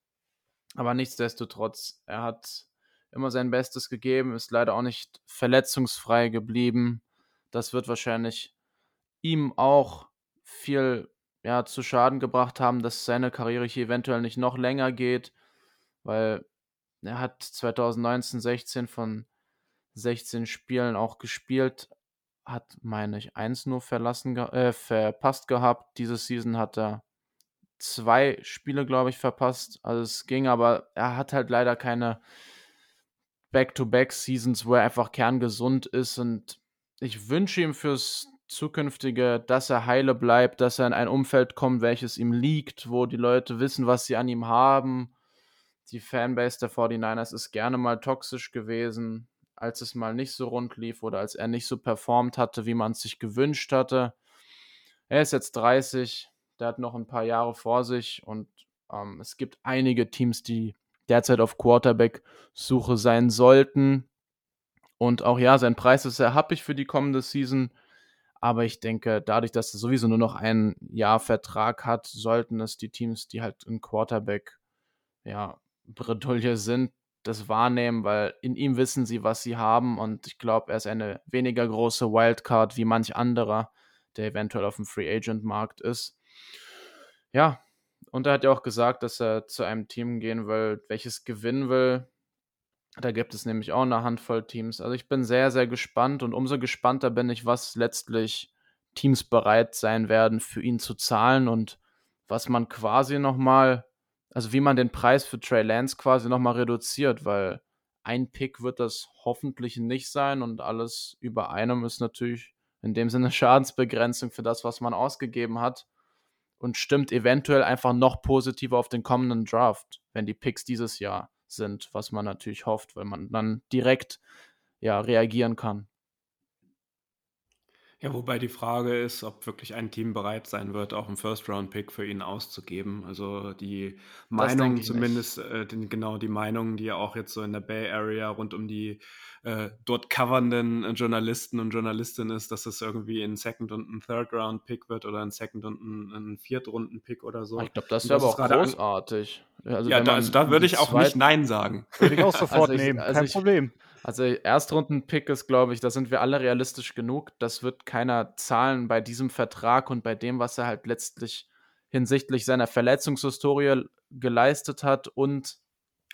Speaker 5: Aber nichtsdestotrotz, er hat immer sein Bestes gegeben, ist leider auch nicht verletzungsfrei geblieben. Das wird wahrscheinlich ihm auch viel ja, zu Schaden gebracht haben, dass seine Karriere hier eventuell nicht noch länger geht, weil er hat 2019, 16 von 16 Spielen auch gespielt, hat, meine ich, eins nur verlassen, äh, verpasst gehabt. Diese Season hat er zwei Spiele, glaube ich, verpasst. Also es ging, aber er hat halt leider keine Back-to-Back-Seasons, wo er einfach kerngesund ist. Und ich wünsche ihm fürs zukünftige, dass er heile bleibt, dass er in ein Umfeld kommt, welches ihm liegt, wo die Leute wissen, was sie an ihm haben. Die Fanbase der 49ers ist gerne mal toxisch gewesen als es mal nicht so rund lief oder als er nicht so performt hatte, wie man es sich gewünscht hatte. Er ist jetzt 30, der hat noch ein paar Jahre vor sich und ähm, es gibt einige Teams, die derzeit auf Quarterback-Suche sein sollten. Und auch ja, sein Preis ist sehr happig für die kommende Season. Aber ich denke, dadurch, dass er sowieso nur noch ein Jahr Vertrag hat, sollten es die Teams, die halt ein Quarterback, ja, Bredouille sind, das wahrnehmen, weil in ihm wissen sie, was sie haben und ich glaube, er ist eine weniger große Wildcard wie manch anderer, der eventuell auf dem Free Agent Markt ist. Ja, und er hat ja auch gesagt, dass er zu einem Team gehen will, welches gewinnen will. Da gibt es nämlich auch eine Handvoll Teams. Also ich bin sehr, sehr gespannt und umso gespannter bin ich, was letztlich Teams bereit sein werden, für ihn zu zahlen und was man quasi nochmal also wie man den Preis für Trey Lance quasi nochmal reduziert, weil ein Pick wird das hoffentlich nicht sein und alles über einem ist natürlich in dem Sinne Schadensbegrenzung für das, was man ausgegeben hat und stimmt eventuell einfach noch positiver auf den kommenden Draft, wenn die Picks dieses Jahr sind, was man natürlich hofft, weil man dann direkt ja, reagieren kann.
Speaker 2: Ja, wobei die Frage ist, ob wirklich ein Team bereit sein wird, auch einen First-Round-Pick für ihn auszugeben. Also die Meinung zumindest, äh, den, genau die Meinung, die ja auch jetzt so in der Bay Area rund um die äh, dort covernden Journalisten und Journalistinnen ist, dass es irgendwie ein Second- und ein Third-Round-Pick wird oder ein Second- und ein, ein Viert-Runden-Pick oder so.
Speaker 5: Ich glaube, das wäre aber auch großartig.
Speaker 2: Also ja, da, also da würde ich auch nicht Nein sagen.
Speaker 4: Würde ich auch sofort also ich, nehmen, also kein ich, Problem.
Speaker 5: Also Erstrunden-Pick ist, glaube ich, da sind wir alle realistisch genug. Das wird keiner zahlen bei diesem Vertrag und bei dem, was er halt letztlich hinsichtlich seiner Verletzungshistorie geleistet hat und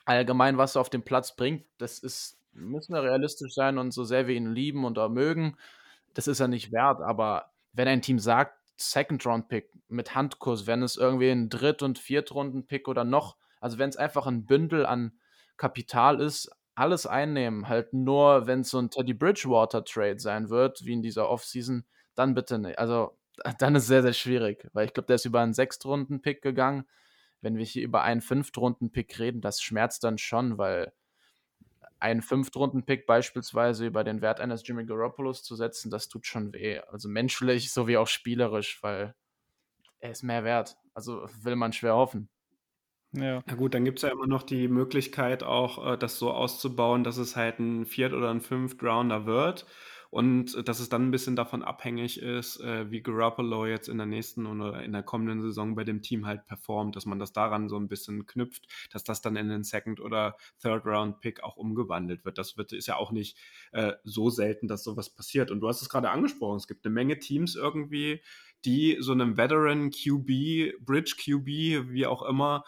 Speaker 5: allgemein, was er auf den Platz bringt. Das ist, müssen wir realistisch sein und so sehr wir ihn lieben und auch mögen, das ist er nicht wert. Aber wenn ein Team sagt, Second-Round-Pick mit Handkurs, wenn es irgendwie ein Dritt- und Viertrunden-Pick oder noch, also wenn es einfach ein Bündel an Kapital ist, alles einnehmen. Halt nur, wenn es so ein Teddy Bridgewater-Trade sein wird, wie in dieser Offseason, dann bitte nicht. Also, dann ist es sehr, sehr schwierig, weil ich glaube, der ist über einen Sechstrunden-Pick gegangen. Wenn wir hier über einen Fünftrunden-Pick reden, das schmerzt dann schon, weil einen Fünftrunden-Pick beispielsweise über den Wert eines Jimmy Garoppolo's zu setzen, das tut schon weh. Also menschlich sowie auch spielerisch, weil er ist mehr wert. Also will man schwer hoffen.
Speaker 2: Ja. Na gut, dann gibt es ja immer noch die Möglichkeit auch, äh, das so auszubauen, dass es halt ein Viert- oder ein Fünft-Rounder wird und äh, dass es dann ein bisschen davon abhängig ist, äh, wie Garoppolo jetzt in der nächsten oder in der kommenden Saison bei dem Team halt performt, dass man das daran so ein bisschen knüpft, dass das dann in den Second- oder Third-Round-Pick auch umgewandelt wird. Das wird, ist ja auch nicht äh, so selten, dass sowas passiert. Und du hast es gerade angesprochen, es gibt eine Menge Teams irgendwie, die so einem Veteran QB, Bridge QB, wie auch immer,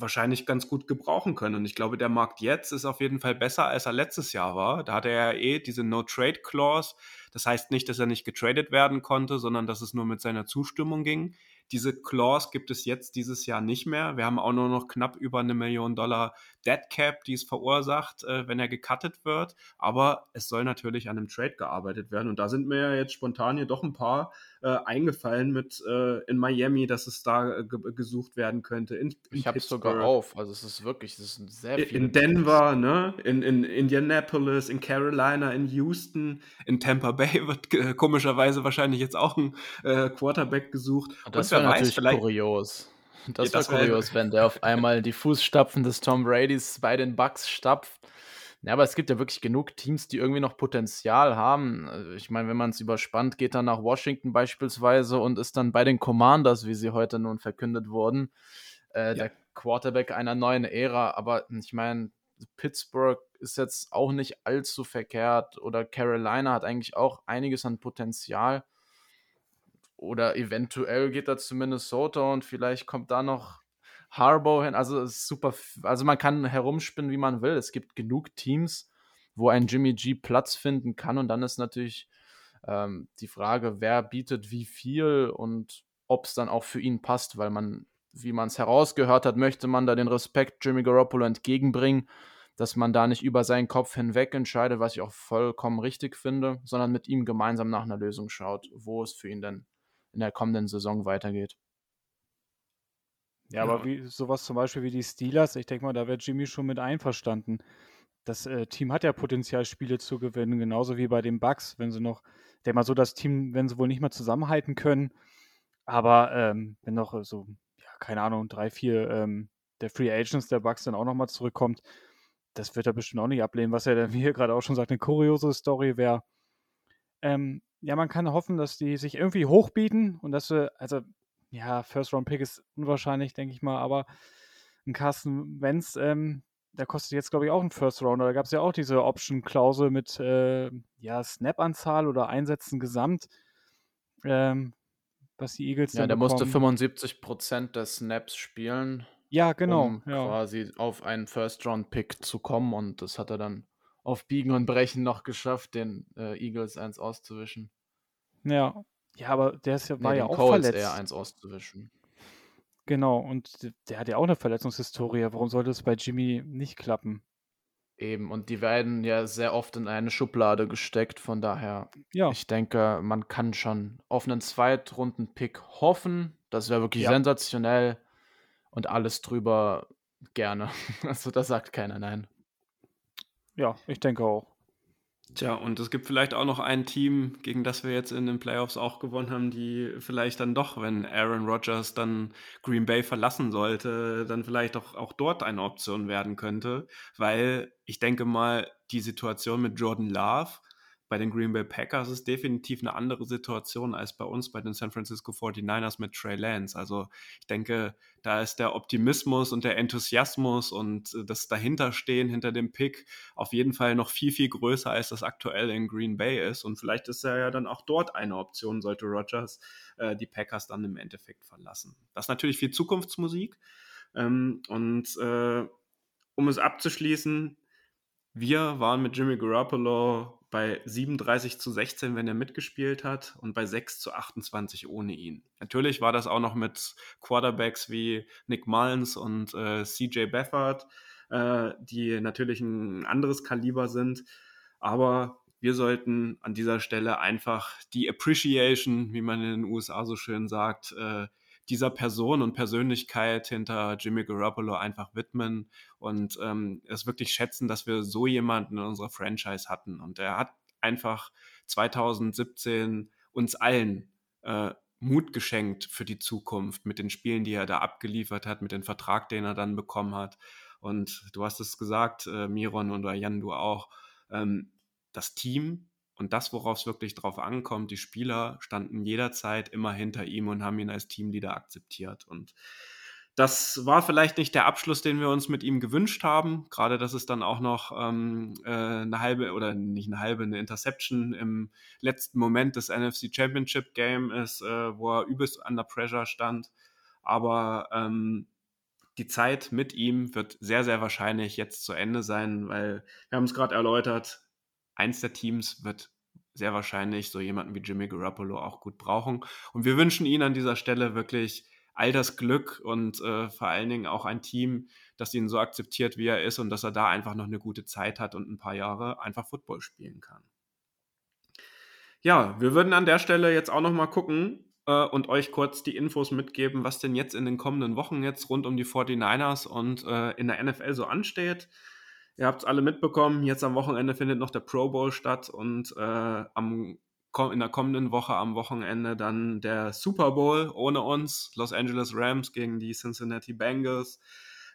Speaker 2: wahrscheinlich ganz gut gebrauchen können. Und ich glaube, der Markt jetzt ist auf jeden Fall besser, als er letztes Jahr war. Da hatte er ja eh diese No-Trade-Clause. Das heißt nicht, dass er nicht getradet werden konnte, sondern dass es nur mit seiner Zustimmung ging. Diese Clause gibt es jetzt dieses Jahr nicht mehr. Wir haben auch nur noch knapp über eine Million Dollar Dead Cap, die es verursacht, äh, wenn er gecuttet wird. Aber es soll natürlich an einem Trade gearbeitet werden. Und da sind mir ja jetzt spontan hier doch ein paar äh, eingefallen mit äh, in Miami, dass es da äh, gesucht werden könnte. In, in
Speaker 5: ich habe es sogar auf. Also es ist wirklich, es ist sehr
Speaker 2: viel. In Denver, ne? in, in Indianapolis, in Carolina, in Houston, in Tampa Bay wird äh, komischerweise wahrscheinlich jetzt auch ein äh, Quarterback gesucht.
Speaker 5: Das wäre natürlich vielleicht, kurios. Das ja, wäre kurios, wenn der auf einmal die Fußstapfen des Tom Bradys bei den Bucks stapft. Ja, aber es gibt ja wirklich genug Teams, die irgendwie noch Potenzial haben. Also ich meine, wenn man es überspannt, geht dann nach Washington beispielsweise und ist dann bei den Commanders, wie sie heute nun verkündet wurden, äh, ja. der Quarterback einer neuen Ära. Aber ich meine, Pittsburgh ist jetzt auch nicht allzu verkehrt oder Carolina hat eigentlich auch einiges an Potenzial. Oder eventuell geht er zu Minnesota und vielleicht kommt da noch Harbaugh hin. Also es ist super. Also man kann herumspinnen, wie man will. Es gibt genug Teams, wo ein Jimmy G Platz finden kann. Und dann ist natürlich ähm, die Frage, wer bietet wie viel und ob es dann auch für ihn passt, weil man, wie man es herausgehört hat, möchte man da den Respekt Jimmy Garoppolo entgegenbringen, dass man da nicht über seinen Kopf hinweg entscheidet, was ich auch vollkommen richtig finde, sondern mit ihm gemeinsam nach einer Lösung schaut, wo es für ihn denn in der kommenden Saison weitergeht.
Speaker 4: Ja, aber wie sowas zum Beispiel wie die Steelers, ich denke mal, da wäre Jimmy schon mit einverstanden. Das äh, Team hat ja Potenzial, Spiele zu gewinnen, genauso wie bei den Bucks, wenn sie noch, ich denke mal, so das Team, wenn sie wohl nicht mehr zusammenhalten können, aber ähm, wenn noch so, ja, keine Ahnung, drei, vier ähm, der Free Agents der Bucks dann auch nochmal zurückkommt, das wird er bestimmt auch nicht ablehnen, was er dann, wie er gerade auch schon sagt, eine kuriose Story wäre. Ähm, ja, man kann hoffen, dass die sich irgendwie hochbieten und dass wir, also, ja, First-Round-Pick ist unwahrscheinlich, denke ich mal, aber ein Carsten Wenz, ähm, der kostet jetzt, glaube ich, auch einen First-Rounder. Da gab es ja auch diese Option-Klausel mit, äh, ja, Snap-Anzahl oder Einsätzen gesamt, ähm, was die Eagles
Speaker 5: Ja, der bekommen. musste 75% der Snaps spielen.
Speaker 4: Ja, genau.
Speaker 5: Um
Speaker 4: ja.
Speaker 5: quasi auf einen First-Round-Pick zu kommen und das hat er dann auf Biegen und Brechen noch geschafft, den äh, Eagles eins auszuwischen.
Speaker 4: Ja. Ja, aber der ist ja, war
Speaker 5: nee,
Speaker 4: ja auch
Speaker 5: Colts
Speaker 4: verletzt.
Speaker 5: eher eins auszuwischen.
Speaker 4: Genau, und der hat ja auch eine Verletzungshistorie. Warum sollte es bei Jimmy nicht klappen?
Speaker 5: Eben, und die werden ja sehr oft in eine Schublade gesteckt, von daher, ja. ich denke, man kann schon auf einen Zweitrunden-Pick hoffen. Das wäre wirklich ja. sensationell und alles drüber gerne. Also da sagt keiner nein.
Speaker 4: Ja, ich denke auch.
Speaker 2: Tja, und es gibt vielleicht auch noch ein Team, gegen das wir jetzt in den Playoffs auch gewonnen haben, die vielleicht dann doch, wenn Aaron Rodgers dann Green Bay verlassen sollte, dann vielleicht auch, auch dort eine Option werden könnte. Weil ich denke mal, die Situation mit Jordan Love bei den Green Bay Packers ist definitiv eine andere Situation als bei uns bei den San Francisco 49ers mit Trey Lance. Also ich denke, da ist der Optimismus und der Enthusiasmus und äh, das Dahinterstehen hinter dem Pick auf jeden Fall noch viel, viel größer, als das aktuell in Green Bay ist. Und vielleicht ist er ja dann auch dort eine Option, sollte Rogers äh, die Packers dann im Endeffekt verlassen. Das ist natürlich viel Zukunftsmusik. Ähm, und äh, um es abzuschließen, wir waren mit Jimmy Garoppolo bei 37 zu 16, wenn er mitgespielt hat, und bei 6 zu 28 ohne ihn. Natürlich war das auch noch mit Quarterbacks wie Nick Mullins und äh, CJ Beffert, äh, die natürlich ein anderes Kaliber sind. Aber wir sollten an dieser Stelle einfach die Appreciation, wie man in den USA so schön sagt, äh, dieser Person und Persönlichkeit hinter Jimmy Garoppolo einfach widmen und ähm, es wirklich schätzen, dass wir so jemanden in unserer Franchise hatten. Und er hat einfach 2017 uns allen äh, Mut geschenkt für die Zukunft mit den Spielen, die er da abgeliefert hat, mit dem Vertrag, den er dann bekommen hat. Und du hast es gesagt, äh, Miron und Jan, du auch. Ähm, das Team und das, worauf es wirklich drauf ankommt, die Spieler standen jederzeit immer hinter ihm und haben ihn als Teamleader akzeptiert. Und das war vielleicht nicht der Abschluss, den wir uns mit ihm gewünscht haben. Gerade, dass es dann auch noch ähm, äh, eine halbe oder nicht eine halbe, eine Interception im letzten Moment des NFC Championship Game ist, äh, wo er übelst under pressure stand. Aber ähm, die Zeit mit ihm wird sehr, sehr wahrscheinlich jetzt zu Ende sein, weil wir haben es gerade erläutert, eins der Teams wird sehr wahrscheinlich so jemanden wie Jimmy Garoppolo auch gut brauchen. Und wir wünschen ihnen an dieser Stelle wirklich all das Glück und äh, vor allen Dingen auch ein Team, das ihn so akzeptiert, wie er ist und dass er da einfach noch eine gute Zeit hat und ein paar Jahre einfach Football spielen kann. Ja, wir würden an der Stelle jetzt auch noch mal gucken äh, und euch kurz die Infos mitgeben, was denn jetzt in den kommenden Wochen jetzt rund um die 49ers und äh, in der NFL so ansteht. Ihr habt es alle mitbekommen, jetzt am Wochenende findet noch der Pro Bowl statt und äh, am, in der kommenden Woche am Wochenende dann der Super Bowl ohne uns, Los Angeles Rams gegen die Cincinnati Bengals.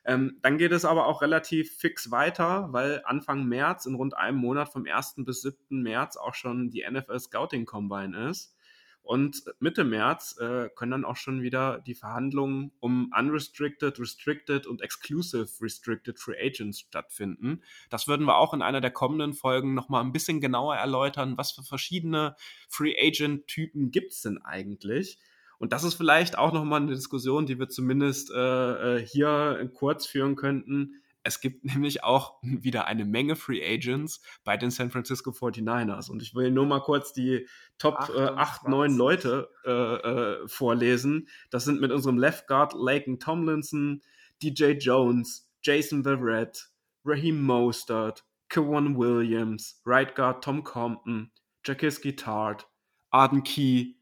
Speaker 2: Ähm, dann geht es aber auch relativ fix weiter, weil Anfang März, in rund einem Monat, vom 1. bis 7. März, auch schon die NFL Scouting Combine ist. Und Mitte März äh, können dann auch schon wieder die Verhandlungen um Unrestricted, Restricted und Exclusive Restricted Free Agents stattfinden. Das würden wir auch in einer der kommenden Folgen nochmal ein bisschen genauer erläutern, was für verschiedene Free Agent-Typen gibt es denn eigentlich. Und das ist vielleicht auch nochmal eine Diskussion, die wir zumindest äh, äh hier kurz führen könnten es gibt nämlich auch wieder eine Menge Free Agents bei den San Francisco 49ers. Und ich will nur mal kurz die Top 8, 9 äh, Leute äh, äh, vorlesen. Das sind mit unserem Left Guard Laken Tomlinson, DJ Jones, Jason Verrett, Raheem Mostert, Kawan Williams, Right Guard Tom Compton, Jakiski Tart, Arden Key,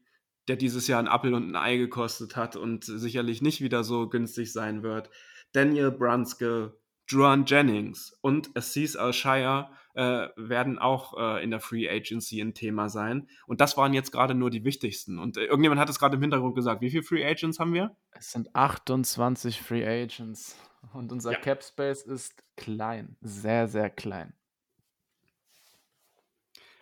Speaker 2: der dieses Jahr ein Appel und ein Ei gekostet hat und sicherlich nicht wieder so günstig sein wird, Daniel Brunske, Juan Jennings und Aziz Al-Shire äh, werden auch äh, in der Free Agency ein Thema sein. Und das waren jetzt gerade nur die wichtigsten. Und äh, irgendjemand hat es gerade im Hintergrund gesagt. Wie viele Free Agents haben wir?
Speaker 5: Es sind 28 Free Agents. Und unser ja. Cap Space ist klein. Sehr, sehr klein.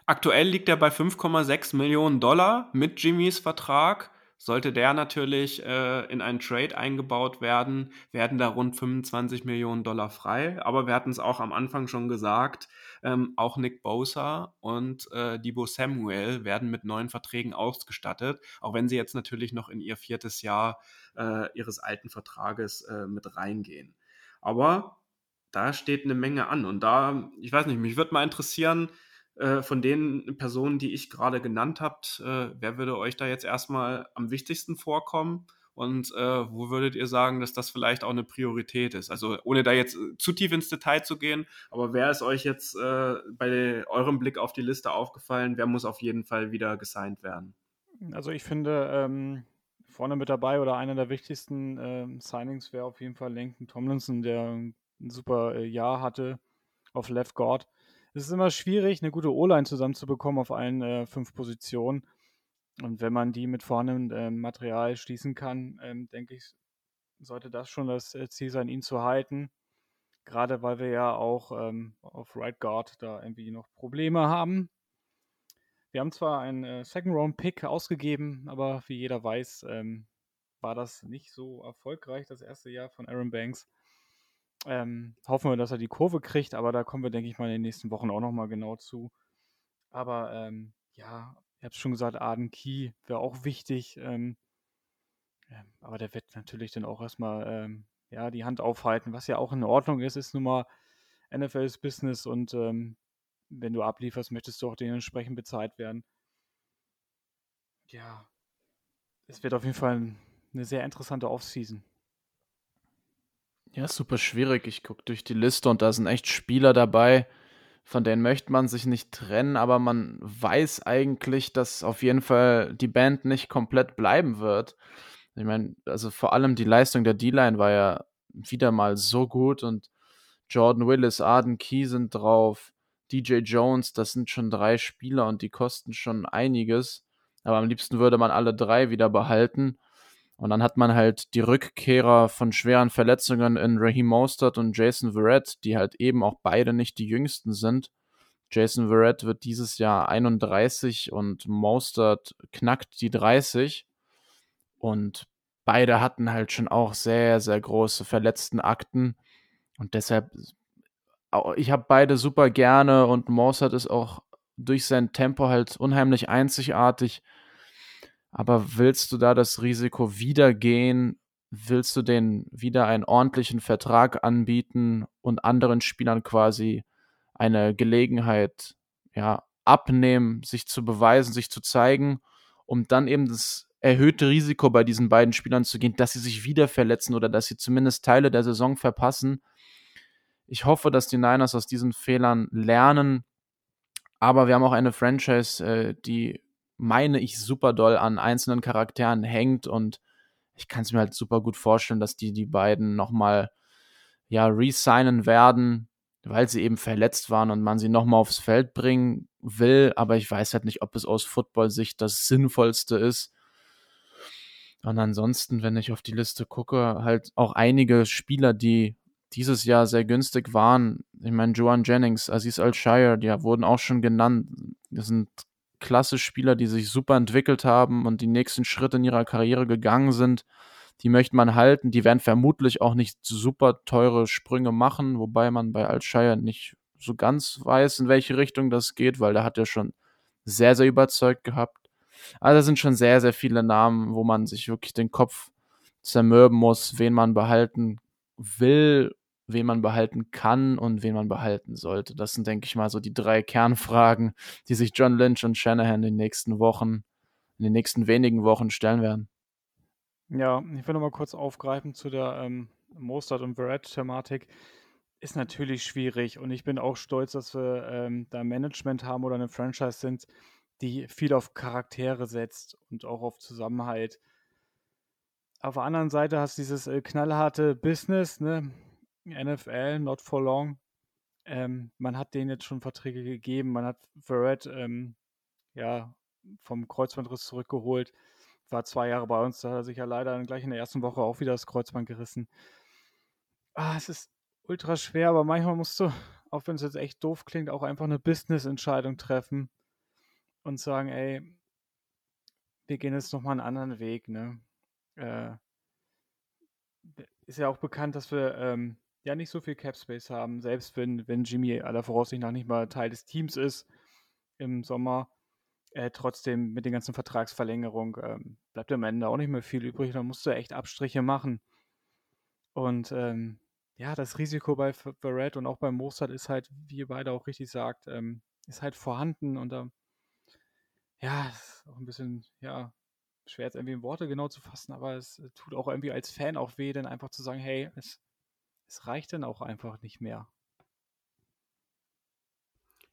Speaker 2: Aktuell liegt er bei 5,6 Millionen Dollar mit Jimmys Vertrag. Sollte der natürlich äh, in einen Trade eingebaut werden, werden da rund 25 Millionen Dollar frei. Aber wir hatten es auch am Anfang schon gesagt, ähm, auch Nick Bosa und äh, Debo Samuel werden mit neuen Verträgen ausgestattet, auch wenn sie jetzt natürlich noch in ihr viertes Jahr äh, ihres alten Vertrages äh, mit reingehen. Aber da steht eine Menge an und da, ich weiß nicht, mich würde mal interessieren, äh, von den Personen, die ich gerade genannt habe, äh, wer würde euch da jetzt erstmal am wichtigsten vorkommen? Und äh, wo würdet ihr sagen, dass das vielleicht auch eine Priorität ist? Also ohne da jetzt äh, zu tief ins Detail zu gehen, aber wer ist euch jetzt äh, bei eurem Blick auf die Liste aufgefallen? Wer muss auf jeden Fall wieder gesigned werden?
Speaker 4: Also ich finde, ähm, vorne mit dabei oder einer der wichtigsten ähm, Signings wäre auf jeden Fall Lincoln Tomlinson, der ein super äh, Jahr hatte auf Left Guard. Es ist immer schwierig, eine gute O-Line zusammenzubekommen auf allen äh, fünf Positionen. Und wenn man die mit vorhandem äh, Material schließen kann, ähm, denke ich, sollte das schon das äh, Ziel sein, ihn zu halten. Gerade weil wir ja auch ähm, auf Right Guard da irgendwie noch Probleme haben. Wir haben zwar einen äh, Second-Round-Pick ausgegeben, aber wie jeder weiß, ähm, war das nicht so erfolgreich, das erste Jahr von Aaron Banks. Ähm, hoffen wir, dass er die Kurve kriegt, aber da kommen wir, denke ich mal, in den nächsten Wochen auch nochmal genau zu. Aber ähm, ja, ich habe es schon gesagt, Arden Key wäre auch wichtig. Ähm, ja, aber der wird natürlich dann auch erstmal ähm, ja, die Hand aufhalten, was ja auch in Ordnung ist, ist nun mal NFLs Business und ähm, wenn du ablieferst, möchtest du auch dementsprechend bezahlt werden. Ja, es wird auf jeden Fall eine sehr interessante Offseason.
Speaker 5: Ja, super schwierig. Ich gucke durch die Liste und da sind echt Spieler dabei, von denen möchte man sich nicht trennen, aber man weiß eigentlich, dass auf jeden Fall die Band nicht komplett bleiben wird. Ich meine, also vor allem die Leistung der D-Line war ja wieder mal so gut und Jordan Willis, Arden Key sind drauf, DJ Jones, das sind schon drei Spieler und die kosten schon einiges. Aber am liebsten würde man alle drei wieder behalten. Und dann hat man halt die Rückkehrer von schweren Verletzungen in Raheem Mostert und Jason Verrett, die halt eben auch beide nicht die jüngsten sind. Jason Verrett wird dieses Jahr 31 und Mostert knackt die 30. Und beide hatten halt schon auch sehr, sehr große verletzten Akten. Und deshalb ich habe beide super gerne und Mozart ist auch durch sein Tempo halt unheimlich einzigartig. Aber willst du da das Risiko wieder gehen? Willst du denen wieder einen ordentlichen Vertrag anbieten und anderen Spielern quasi eine Gelegenheit ja, abnehmen, sich zu beweisen, sich zu zeigen, um dann eben das erhöhte Risiko bei diesen beiden Spielern zu gehen, dass sie sich wieder verletzen oder dass sie zumindest Teile der Saison verpassen? Ich hoffe, dass die Niners aus diesen Fehlern lernen. Aber wir haben auch eine Franchise, äh, die, meine ich, super doll an einzelnen Charakteren hängt. Und ich kann es mir halt super gut vorstellen, dass die die beiden nochmal ja, resignen werden, weil sie eben verletzt waren und man sie nochmal aufs Feld bringen will. Aber ich weiß halt nicht, ob es aus Football-Sicht das Sinnvollste ist. Und ansonsten, wenn ich auf die Liste gucke, halt auch einige Spieler, die dieses Jahr sehr günstig waren. Ich meine, Joan Jennings, Aziz Al-Shire, die wurden auch schon genannt. Das sind klasse Spieler, die sich super entwickelt haben und die nächsten Schritte in ihrer Karriere gegangen sind. Die möchte man halten. Die werden vermutlich auch nicht super teure Sprünge machen, wobei man bei Al-Shire nicht so ganz weiß, in welche Richtung das geht, weil der hat ja schon sehr, sehr überzeugt gehabt. Also sind schon sehr, sehr viele Namen, wo man sich wirklich den Kopf zermürben muss, wen man behalten will wen man behalten kann und wen man behalten sollte. Das sind, denke ich mal, so die drei Kernfragen, die sich John Lynch und Shanahan in den nächsten Wochen, in den nächsten wenigen Wochen stellen werden.
Speaker 4: Ja, ich will noch mal kurz aufgreifen zu der ähm, Mostert und Verrett-Thematik. Ist natürlich schwierig und ich bin auch stolz, dass wir ähm, da Management haben oder eine Franchise sind, die viel auf Charaktere setzt und auch auf Zusammenhalt. Auf der anderen Seite hast du dieses äh, knallharte Business, ne? NFL, not for long. Ähm, man hat denen jetzt schon Verträge gegeben. Man hat Verrett ähm, ja, vom Kreuzbandriss zurückgeholt. War zwei Jahre bei uns. Da hat er sich ja leider gleich in der ersten Woche auch wieder das Kreuzband gerissen. Ah, es ist ultra schwer, aber manchmal musst du, auch wenn es jetzt echt doof klingt, auch einfach eine Business-Entscheidung treffen und sagen, ey, wir gehen jetzt nochmal einen anderen Weg, ne? Äh, ist ja auch bekannt, dass wir ähm, ja nicht so viel Cap Space haben, selbst wenn, wenn Jimmy aller Voraussicht nach nicht mal Teil des Teams ist im Sommer. Äh, trotzdem mit den ganzen Vertragsverlängerungen ähm, bleibt am Ende auch nicht mehr viel übrig. Da musst du echt Abstriche machen. Und ähm, ja, das Risiko bei Barrett und auch bei Mostert ist halt, wie ihr beide auch richtig sagt, ähm, ist halt vorhanden und da, ja, ist auch ein bisschen, ja, schwer jetzt irgendwie in Worte genau zu fassen, aber es tut auch irgendwie als Fan auch weh, dann einfach zu sagen, hey, es es reicht dann auch einfach nicht mehr.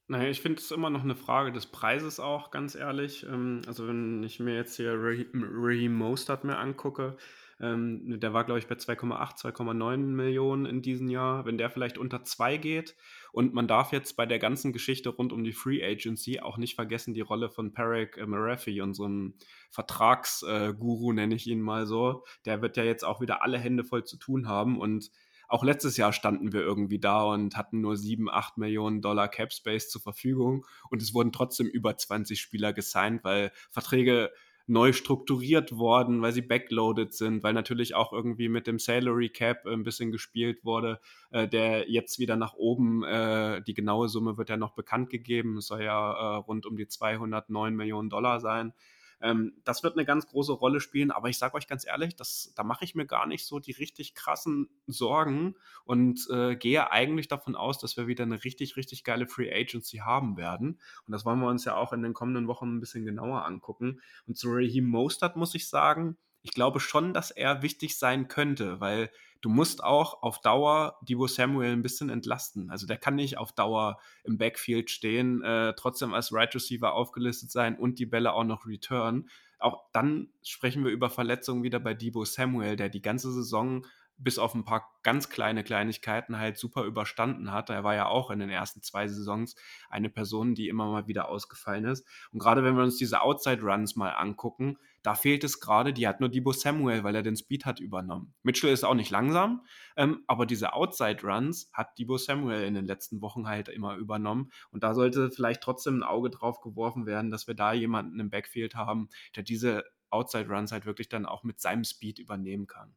Speaker 2: Naja, ich finde es immer noch eine Frage des Preises auch, ganz ehrlich. Ähm, also wenn ich mir jetzt hier Raheem Mostert mir angucke, ähm, der war, glaube ich, bei 2,8, 2,9 Millionen in diesem Jahr. Wenn der vielleicht unter 2 geht und man darf jetzt bei der ganzen Geschichte rund um die Free Agency auch nicht vergessen die Rolle von Perek äh, Marafi, unserem Vertragsguru, äh, nenne ich ihn mal so. Der wird ja jetzt auch wieder alle Hände voll zu tun haben und auch letztes Jahr standen wir irgendwie da und hatten nur 7, 8 Millionen Dollar Cap Space zur Verfügung und es wurden trotzdem über 20 Spieler gesigned, weil Verträge neu strukturiert worden, weil sie backloaded sind, weil natürlich auch irgendwie mit dem Salary Cap ein bisschen gespielt wurde, äh, der jetzt wieder nach oben, äh, die genaue Summe wird ja noch bekannt gegeben, es soll ja äh, rund um die 209 Millionen Dollar sein. Ähm, das wird eine ganz große Rolle spielen, aber ich sage euch ganz ehrlich, das, da mache ich mir gar nicht so die richtig krassen Sorgen und äh, gehe eigentlich davon aus, dass wir wieder eine richtig, richtig geile Free Agency haben werden. Und das wollen wir uns ja auch in den kommenden Wochen ein bisschen genauer angucken. Und zu Raheem Mostert muss ich sagen, ich glaube schon, dass er wichtig sein könnte, weil du musst auch auf Dauer Divo Samuel ein bisschen entlasten. Also der kann nicht auf Dauer im Backfield stehen, äh, trotzdem als Right Receiver aufgelistet sein und die Bälle auch noch return. Auch dann sprechen wir über Verletzungen wieder bei Debo Samuel, der die ganze Saison bis auf ein paar ganz kleine Kleinigkeiten halt super überstanden hat. Er war ja auch in den ersten zwei Saisons eine Person, die immer mal wieder ausgefallen ist. Und gerade wenn wir uns diese Outside Runs mal angucken, da fehlt es gerade, die hat nur Debo Samuel, weil er den Speed hat übernommen. Mitchell ist auch nicht langsam, ähm, aber diese Outside Runs hat Debo Samuel in den letzten Wochen halt immer übernommen. Und da sollte vielleicht trotzdem ein Auge drauf geworfen werden, dass wir da jemanden im Backfield haben, der diese Outside Runs halt wirklich dann auch mit seinem Speed übernehmen kann.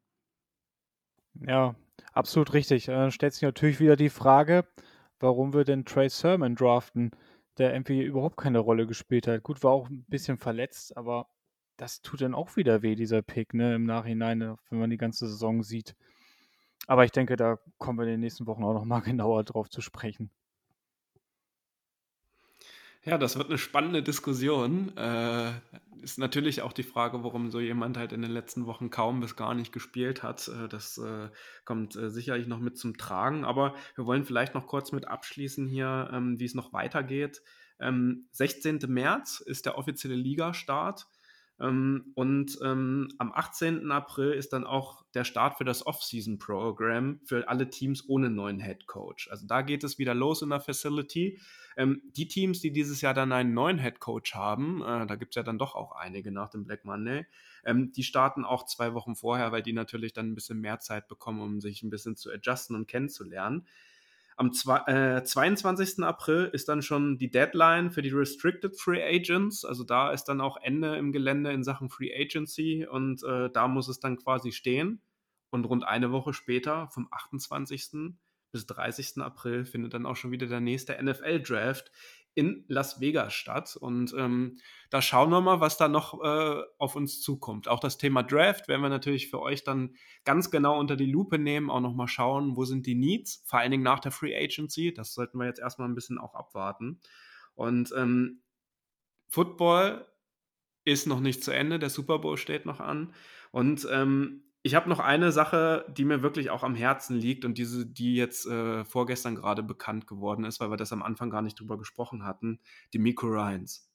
Speaker 4: Ja, absolut richtig. Äh, stellt sich natürlich wieder die Frage, warum wir denn Trey Sermon draften, der irgendwie überhaupt keine Rolle gespielt hat. Gut, war auch ein bisschen verletzt, aber das tut dann auch wieder weh, dieser Pick, ne, im Nachhinein, äh, wenn man die ganze Saison sieht. Aber ich denke, da kommen wir in den nächsten Wochen auch noch mal genauer drauf zu sprechen.
Speaker 2: Ja, das wird eine spannende Diskussion. Äh, ist natürlich auch die Frage, warum so jemand halt in den letzten Wochen kaum bis gar nicht gespielt hat. Äh, das äh, kommt äh, sicherlich noch mit zum Tragen. Aber wir wollen vielleicht noch kurz mit abschließen hier, ähm, wie es noch weitergeht. Ähm, 16. März ist der offizielle Ligastart. Ähm, und ähm, am 18. April ist dann auch der Start für das Off-Season-Programm für alle Teams ohne neuen Head Coach. Also da geht es wieder los in der Facility. Ähm, die Teams, die dieses Jahr dann einen neuen Head Coach haben, äh, da gibt es ja dann doch auch einige nach dem Black Monday, ähm, die starten auch zwei Wochen vorher, weil die natürlich dann ein bisschen mehr Zeit bekommen, um sich ein bisschen zu adjusten und kennenzulernen. Am äh, 22. April ist dann schon die Deadline für die Restricted Free Agents. Also da ist dann auch Ende im Gelände in Sachen Free Agency und äh, da muss es dann quasi stehen. Und rund eine Woche später, vom 28. bis 30. April, findet dann auch schon wieder der nächste NFL-Draft in Las Vegas statt. Und ähm, da schauen wir mal, was da noch äh, auf uns zukommt. Auch das Thema Draft werden wir natürlich für euch dann ganz genau unter die Lupe nehmen, auch nochmal schauen, wo sind die Needs, vor allen Dingen nach der Free Agency. Das sollten wir jetzt erstmal ein bisschen auch abwarten. Und ähm, Football ist noch nicht zu Ende, der Super Bowl steht noch an. Und ähm, ich habe noch eine Sache, die mir wirklich auch am Herzen liegt und diese, die jetzt äh, vorgestern gerade bekannt geworden ist, weil wir das am Anfang gar nicht drüber gesprochen hatten, die Miko Ryans.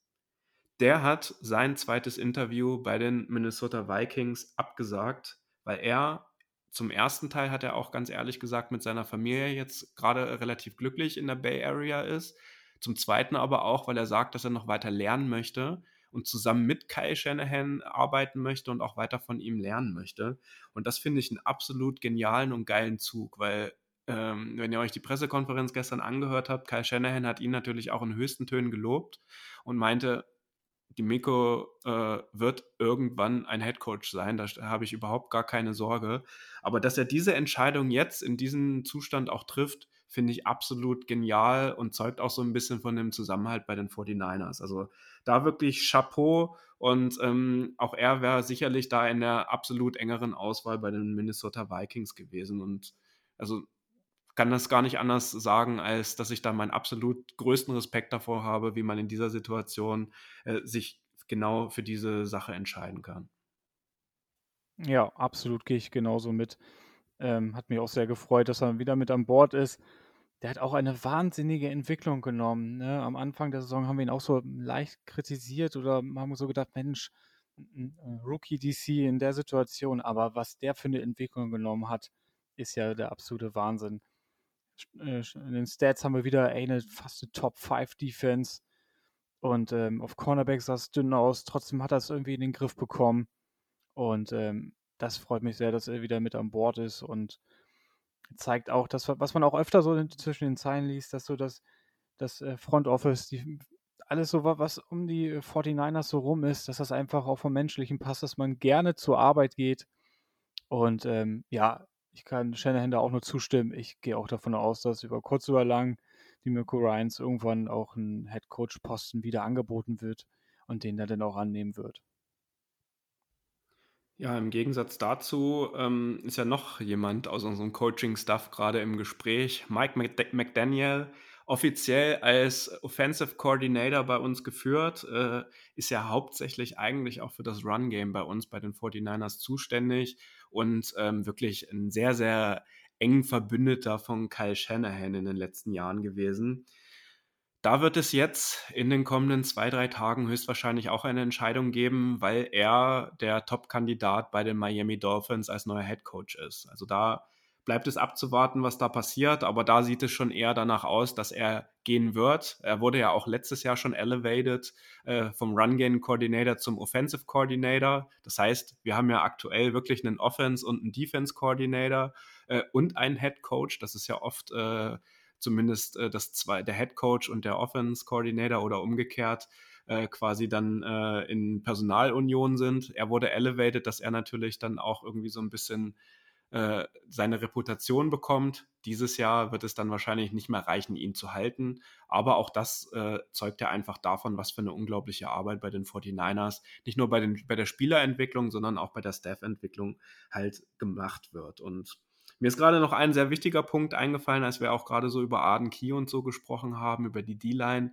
Speaker 2: Der hat sein zweites Interview bei den Minnesota Vikings abgesagt, weil er zum ersten Teil hat er auch ganz ehrlich gesagt mit seiner Familie jetzt gerade relativ glücklich in der Bay Area ist. Zum zweiten aber auch, weil er sagt, dass er noch weiter lernen möchte und zusammen mit Kyle Shanahan arbeiten möchte und auch weiter von ihm lernen möchte. Und das finde ich einen absolut genialen und geilen Zug, weil ähm, wenn ihr euch die Pressekonferenz gestern angehört habt, Kyle Shanahan hat ihn natürlich auch in höchsten Tönen gelobt und meinte, die Miko äh, wird irgendwann ein Headcoach sein, da habe ich überhaupt gar keine Sorge. Aber dass er diese Entscheidung jetzt in diesem Zustand auch trifft, finde ich absolut genial und zeugt auch so ein bisschen von dem Zusammenhalt bei den 49ers. Also da wirklich Chapeau und ähm, auch er wäre sicherlich da in der absolut engeren Auswahl bei den Minnesota Vikings gewesen und also kann das gar nicht anders sagen, als dass ich da meinen absolut größten Respekt davor habe, wie man in dieser Situation äh, sich genau für diese Sache entscheiden kann.
Speaker 4: Ja, absolut gehe ich genauso mit. Ähm, hat mich auch sehr gefreut, dass er wieder mit an Bord ist. Der hat auch eine wahnsinnige Entwicklung genommen. Ne? Am Anfang der Saison haben wir ihn auch so leicht kritisiert oder haben so gedacht, Mensch, Rookie DC in der Situation, aber was der für eine Entwicklung genommen hat, ist ja der absolute Wahnsinn. Äh, in den Stats haben wir wieder eine fast eine Top 5 Defense und ähm, auf Cornerback sah es dünn aus, trotzdem hat er es irgendwie in den Griff bekommen und ähm, das freut mich sehr, dass er wieder mit an Bord ist und zeigt auch, dass was man auch öfter so zwischen den Zeilen liest, dass so das, das äh, Front Office, die, alles so, was um die 49ers so rum ist, dass das einfach auch vom Menschlichen passt, dass man gerne zur Arbeit geht. Und ähm, ja, ich kann Shanahan da auch nur zustimmen. Ich gehe auch davon aus, dass über kurz oder lang die Mirko Ryans irgendwann auch ein Head-Coach-Posten wieder angeboten wird und den er dann auch annehmen wird.
Speaker 2: Ja, im Gegensatz dazu ähm, ist ja noch jemand aus unserem Coaching-Stuff gerade im Gespräch, Mike McDaniel, offiziell als Offensive Coordinator bei uns geführt, äh, ist ja hauptsächlich eigentlich auch für das Run-Game bei uns, bei den 49ers zuständig und ähm, wirklich ein sehr, sehr eng Verbündeter von Kyle Shanahan in den letzten Jahren gewesen. Da wird es jetzt in den kommenden zwei, drei Tagen höchstwahrscheinlich auch eine Entscheidung geben, weil er der Top-Kandidat bei den Miami Dolphins als neuer Head Coach ist. Also da bleibt es abzuwarten, was da passiert, aber da sieht es schon eher danach aus, dass er gehen wird. Er wurde ja auch letztes Jahr schon elevated äh, vom Run-Game Coordinator zum Offensive Coordinator. Das heißt, wir haben ja aktuell wirklich einen Offense und einen Defense Coordinator äh, und einen Head Coach. Das ist ja oft äh, zumindest äh, das zwei, der Head Coach und der Offense Coordinator oder umgekehrt äh, quasi dann äh, in Personalunion sind. Er wurde elevated, dass er natürlich dann auch irgendwie so ein bisschen äh, seine Reputation bekommt. Dieses Jahr wird es dann wahrscheinlich nicht mehr reichen, ihn zu halten. Aber auch das äh, zeugt ja einfach davon, was für eine unglaubliche Arbeit bei den 49ers, nicht nur bei, den, bei der Spielerentwicklung, sondern auch bei der Staffentwicklung halt gemacht wird. Und mir ist gerade noch ein sehr wichtiger Punkt eingefallen, als wir auch gerade so über Arden Key und so gesprochen haben, über die D-Line.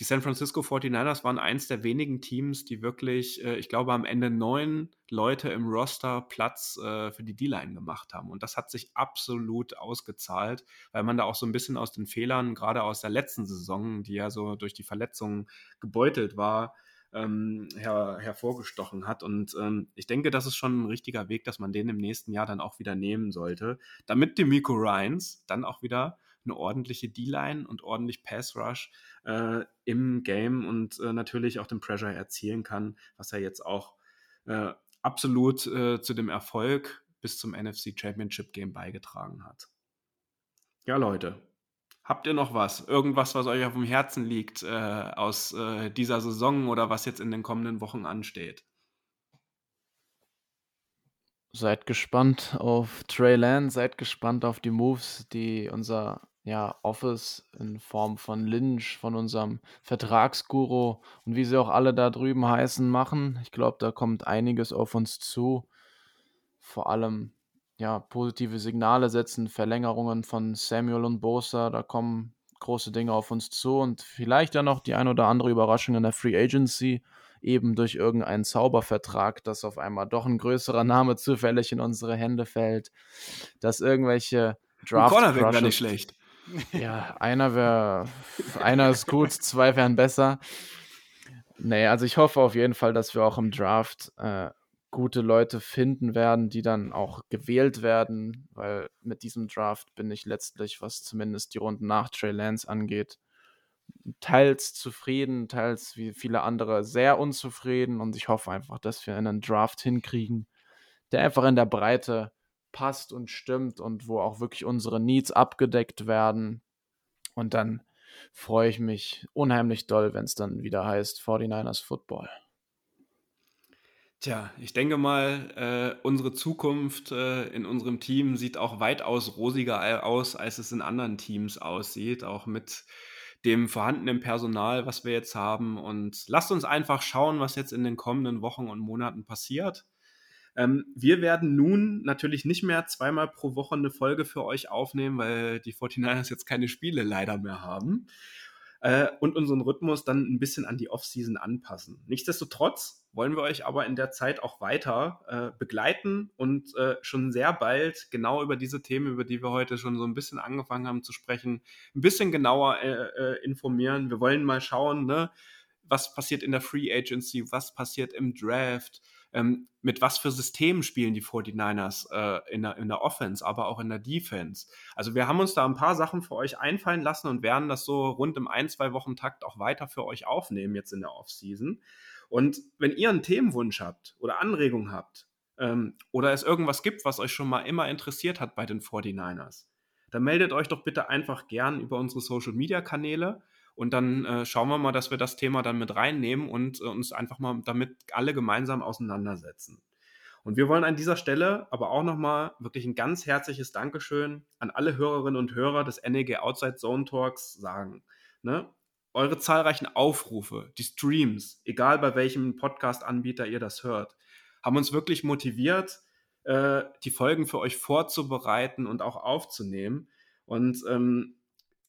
Speaker 2: Die San Francisco 49ers waren eins der wenigen Teams, die wirklich, äh, ich glaube, am Ende neun Leute im Roster Platz äh, für die D-Line gemacht haben. Und das hat sich absolut ausgezahlt, weil man da auch so ein bisschen aus den Fehlern, gerade aus der letzten Saison, die ja so durch die Verletzungen gebeutelt war, ähm, her, hervorgestochen hat. Und ähm, ich denke, das ist schon ein richtiger Weg, dass man den im nächsten Jahr dann auch wieder nehmen sollte, damit die Miko Ryans dann auch wieder eine ordentliche D-Line und ordentlich Pass-Rush äh, im Game und äh, natürlich auch den Pressure erzielen kann, was er jetzt auch äh, absolut äh, zu dem Erfolg bis zum NFC Championship Game beigetragen hat. Ja, Leute, Habt ihr noch was? Irgendwas, was euch auf dem Herzen liegt äh, aus äh, dieser Saison oder was jetzt in den kommenden Wochen ansteht?
Speaker 5: Seid gespannt auf Trey Lance, seid gespannt auf die Moves, die unser ja, Office in Form von Lynch, von unserem Vertragsguru und wie sie auch alle da drüben heißen, machen. Ich glaube, da kommt einiges auf uns zu. Vor allem ja, positive Signale setzen, Verlängerungen von Samuel und Bosa, da kommen große Dinge auf uns zu und vielleicht ja noch die ein oder andere Überraschung in der Free Agency, eben durch irgendeinen Zaubervertrag, dass auf einmal doch ein größerer Name zufällig in unsere Hände fällt, dass irgendwelche
Speaker 2: Draft wäre nicht schlecht.
Speaker 5: Ja, einer wäre, einer ist gut, zwei wären besser. Nee, also ich hoffe auf jeden Fall, dass wir auch im Draft äh, gute Leute finden werden, die dann auch gewählt werden, weil mit diesem Draft bin ich letztlich, was zumindest die Runden nach Trey Lance angeht, teils zufrieden, teils wie viele andere sehr unzufrieden und ich hoffe einfach, dass wir einen Draft hinkriegen, der einfach in der Breite passt und stimmt und wo auch wirklich unsere Needs abgedeckt werden und dann freue ich mich unheimlich doll, wenn es dann wieder heißt 49ers Football.
Speaker 2: Tja, ich denke mal, äh, unsere Zukunft äh, in unserem Team sieht auch weitaus rosiger aus, als es in anderen Teams aussieht, auch mit dem vorhandenen Personal, was wir jetzt haben. Und lasst uns einfach schauen, was jetzt in den kommenden Wochen und Monaten passiert. Ähm, wir werden nun natürlich nicht mehr zweimal pro Woche eine Folge für euch aufnehmen, weil die 49ers jetzt keine Spiele leider mehr haben. Äh, und unseren Rhythmus dann ein bisschen an die Offseason anpassen. Nichtsdestotrotz wollen wir euch aber in der Zeit auch weiter äh, begleiten und äh, schon sehr bald genau über diese Themen, über die wir heute schon so ein bisschen angefangen haben zu sprechen, ein bisschen genauer äh, äh, informieren. Wir wollen mal schauen, ne, was passiert in der Free Agency, was passiert im Draft, ähm, mit was für Systemen spielen die 49ers äh, in, der, in der Offense, aber auch in der Defense. Also wir haben uns da ein paar Sachen für euch einfallen lassen und werden das so rund im ein, zwei Wochen Takt auch weiter für euch aufnehmen jetzt in der Offseason. Und wenn ihr einen Themenwunsch habt oder Anregungen habt ähm, oder es irgendwas gibt, was euch schon mal immer interessiert hat bei den 49ers, dann meldet euch doch bitte einfach gern über unsere Social-Media-Kanäle und dann äh, schauen wir mal, dass wir das Thema dann mit reinnehmen und äh, uns einfach mal damit alle gemeinsam auseinandersetzen. Und wir wollen an dieser Stelle aber auch nochmal wirklich ein ganz herzliches Dankeschön an alle Hörerinnen und Hörer des NEG Outside Zone Talks sagen. Ne? Eure zahlreichen Aufrufe, die Streams, egal bei welchem Podcast-Anbieter ihr das hört, haben uns wirklich motiviert, äh, die Folgen für euch vorzubereiten und auch aufzunehmen. Und ähm,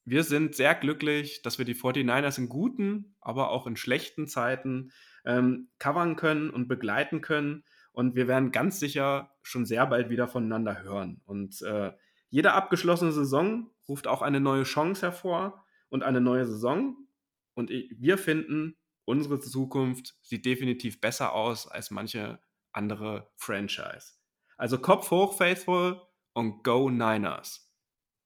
Speaker 2: wir sind sehr glücklich, dass wir die 49ers in guten, aber auch in schlechten Zeiten ähm, covern können und begleiten können. Und wir werden ganz sicher schon sehr bald wieder voneinander hören. Und äh, jede abgeschlossene Saison ruft auch eine neue Chance hervor und eine neue Saison. Und wir finden, unsere Zukunft sieht definitiv besser aus als manche andere Franchise. Also Kopf hoch, Faithful, und Go Niners!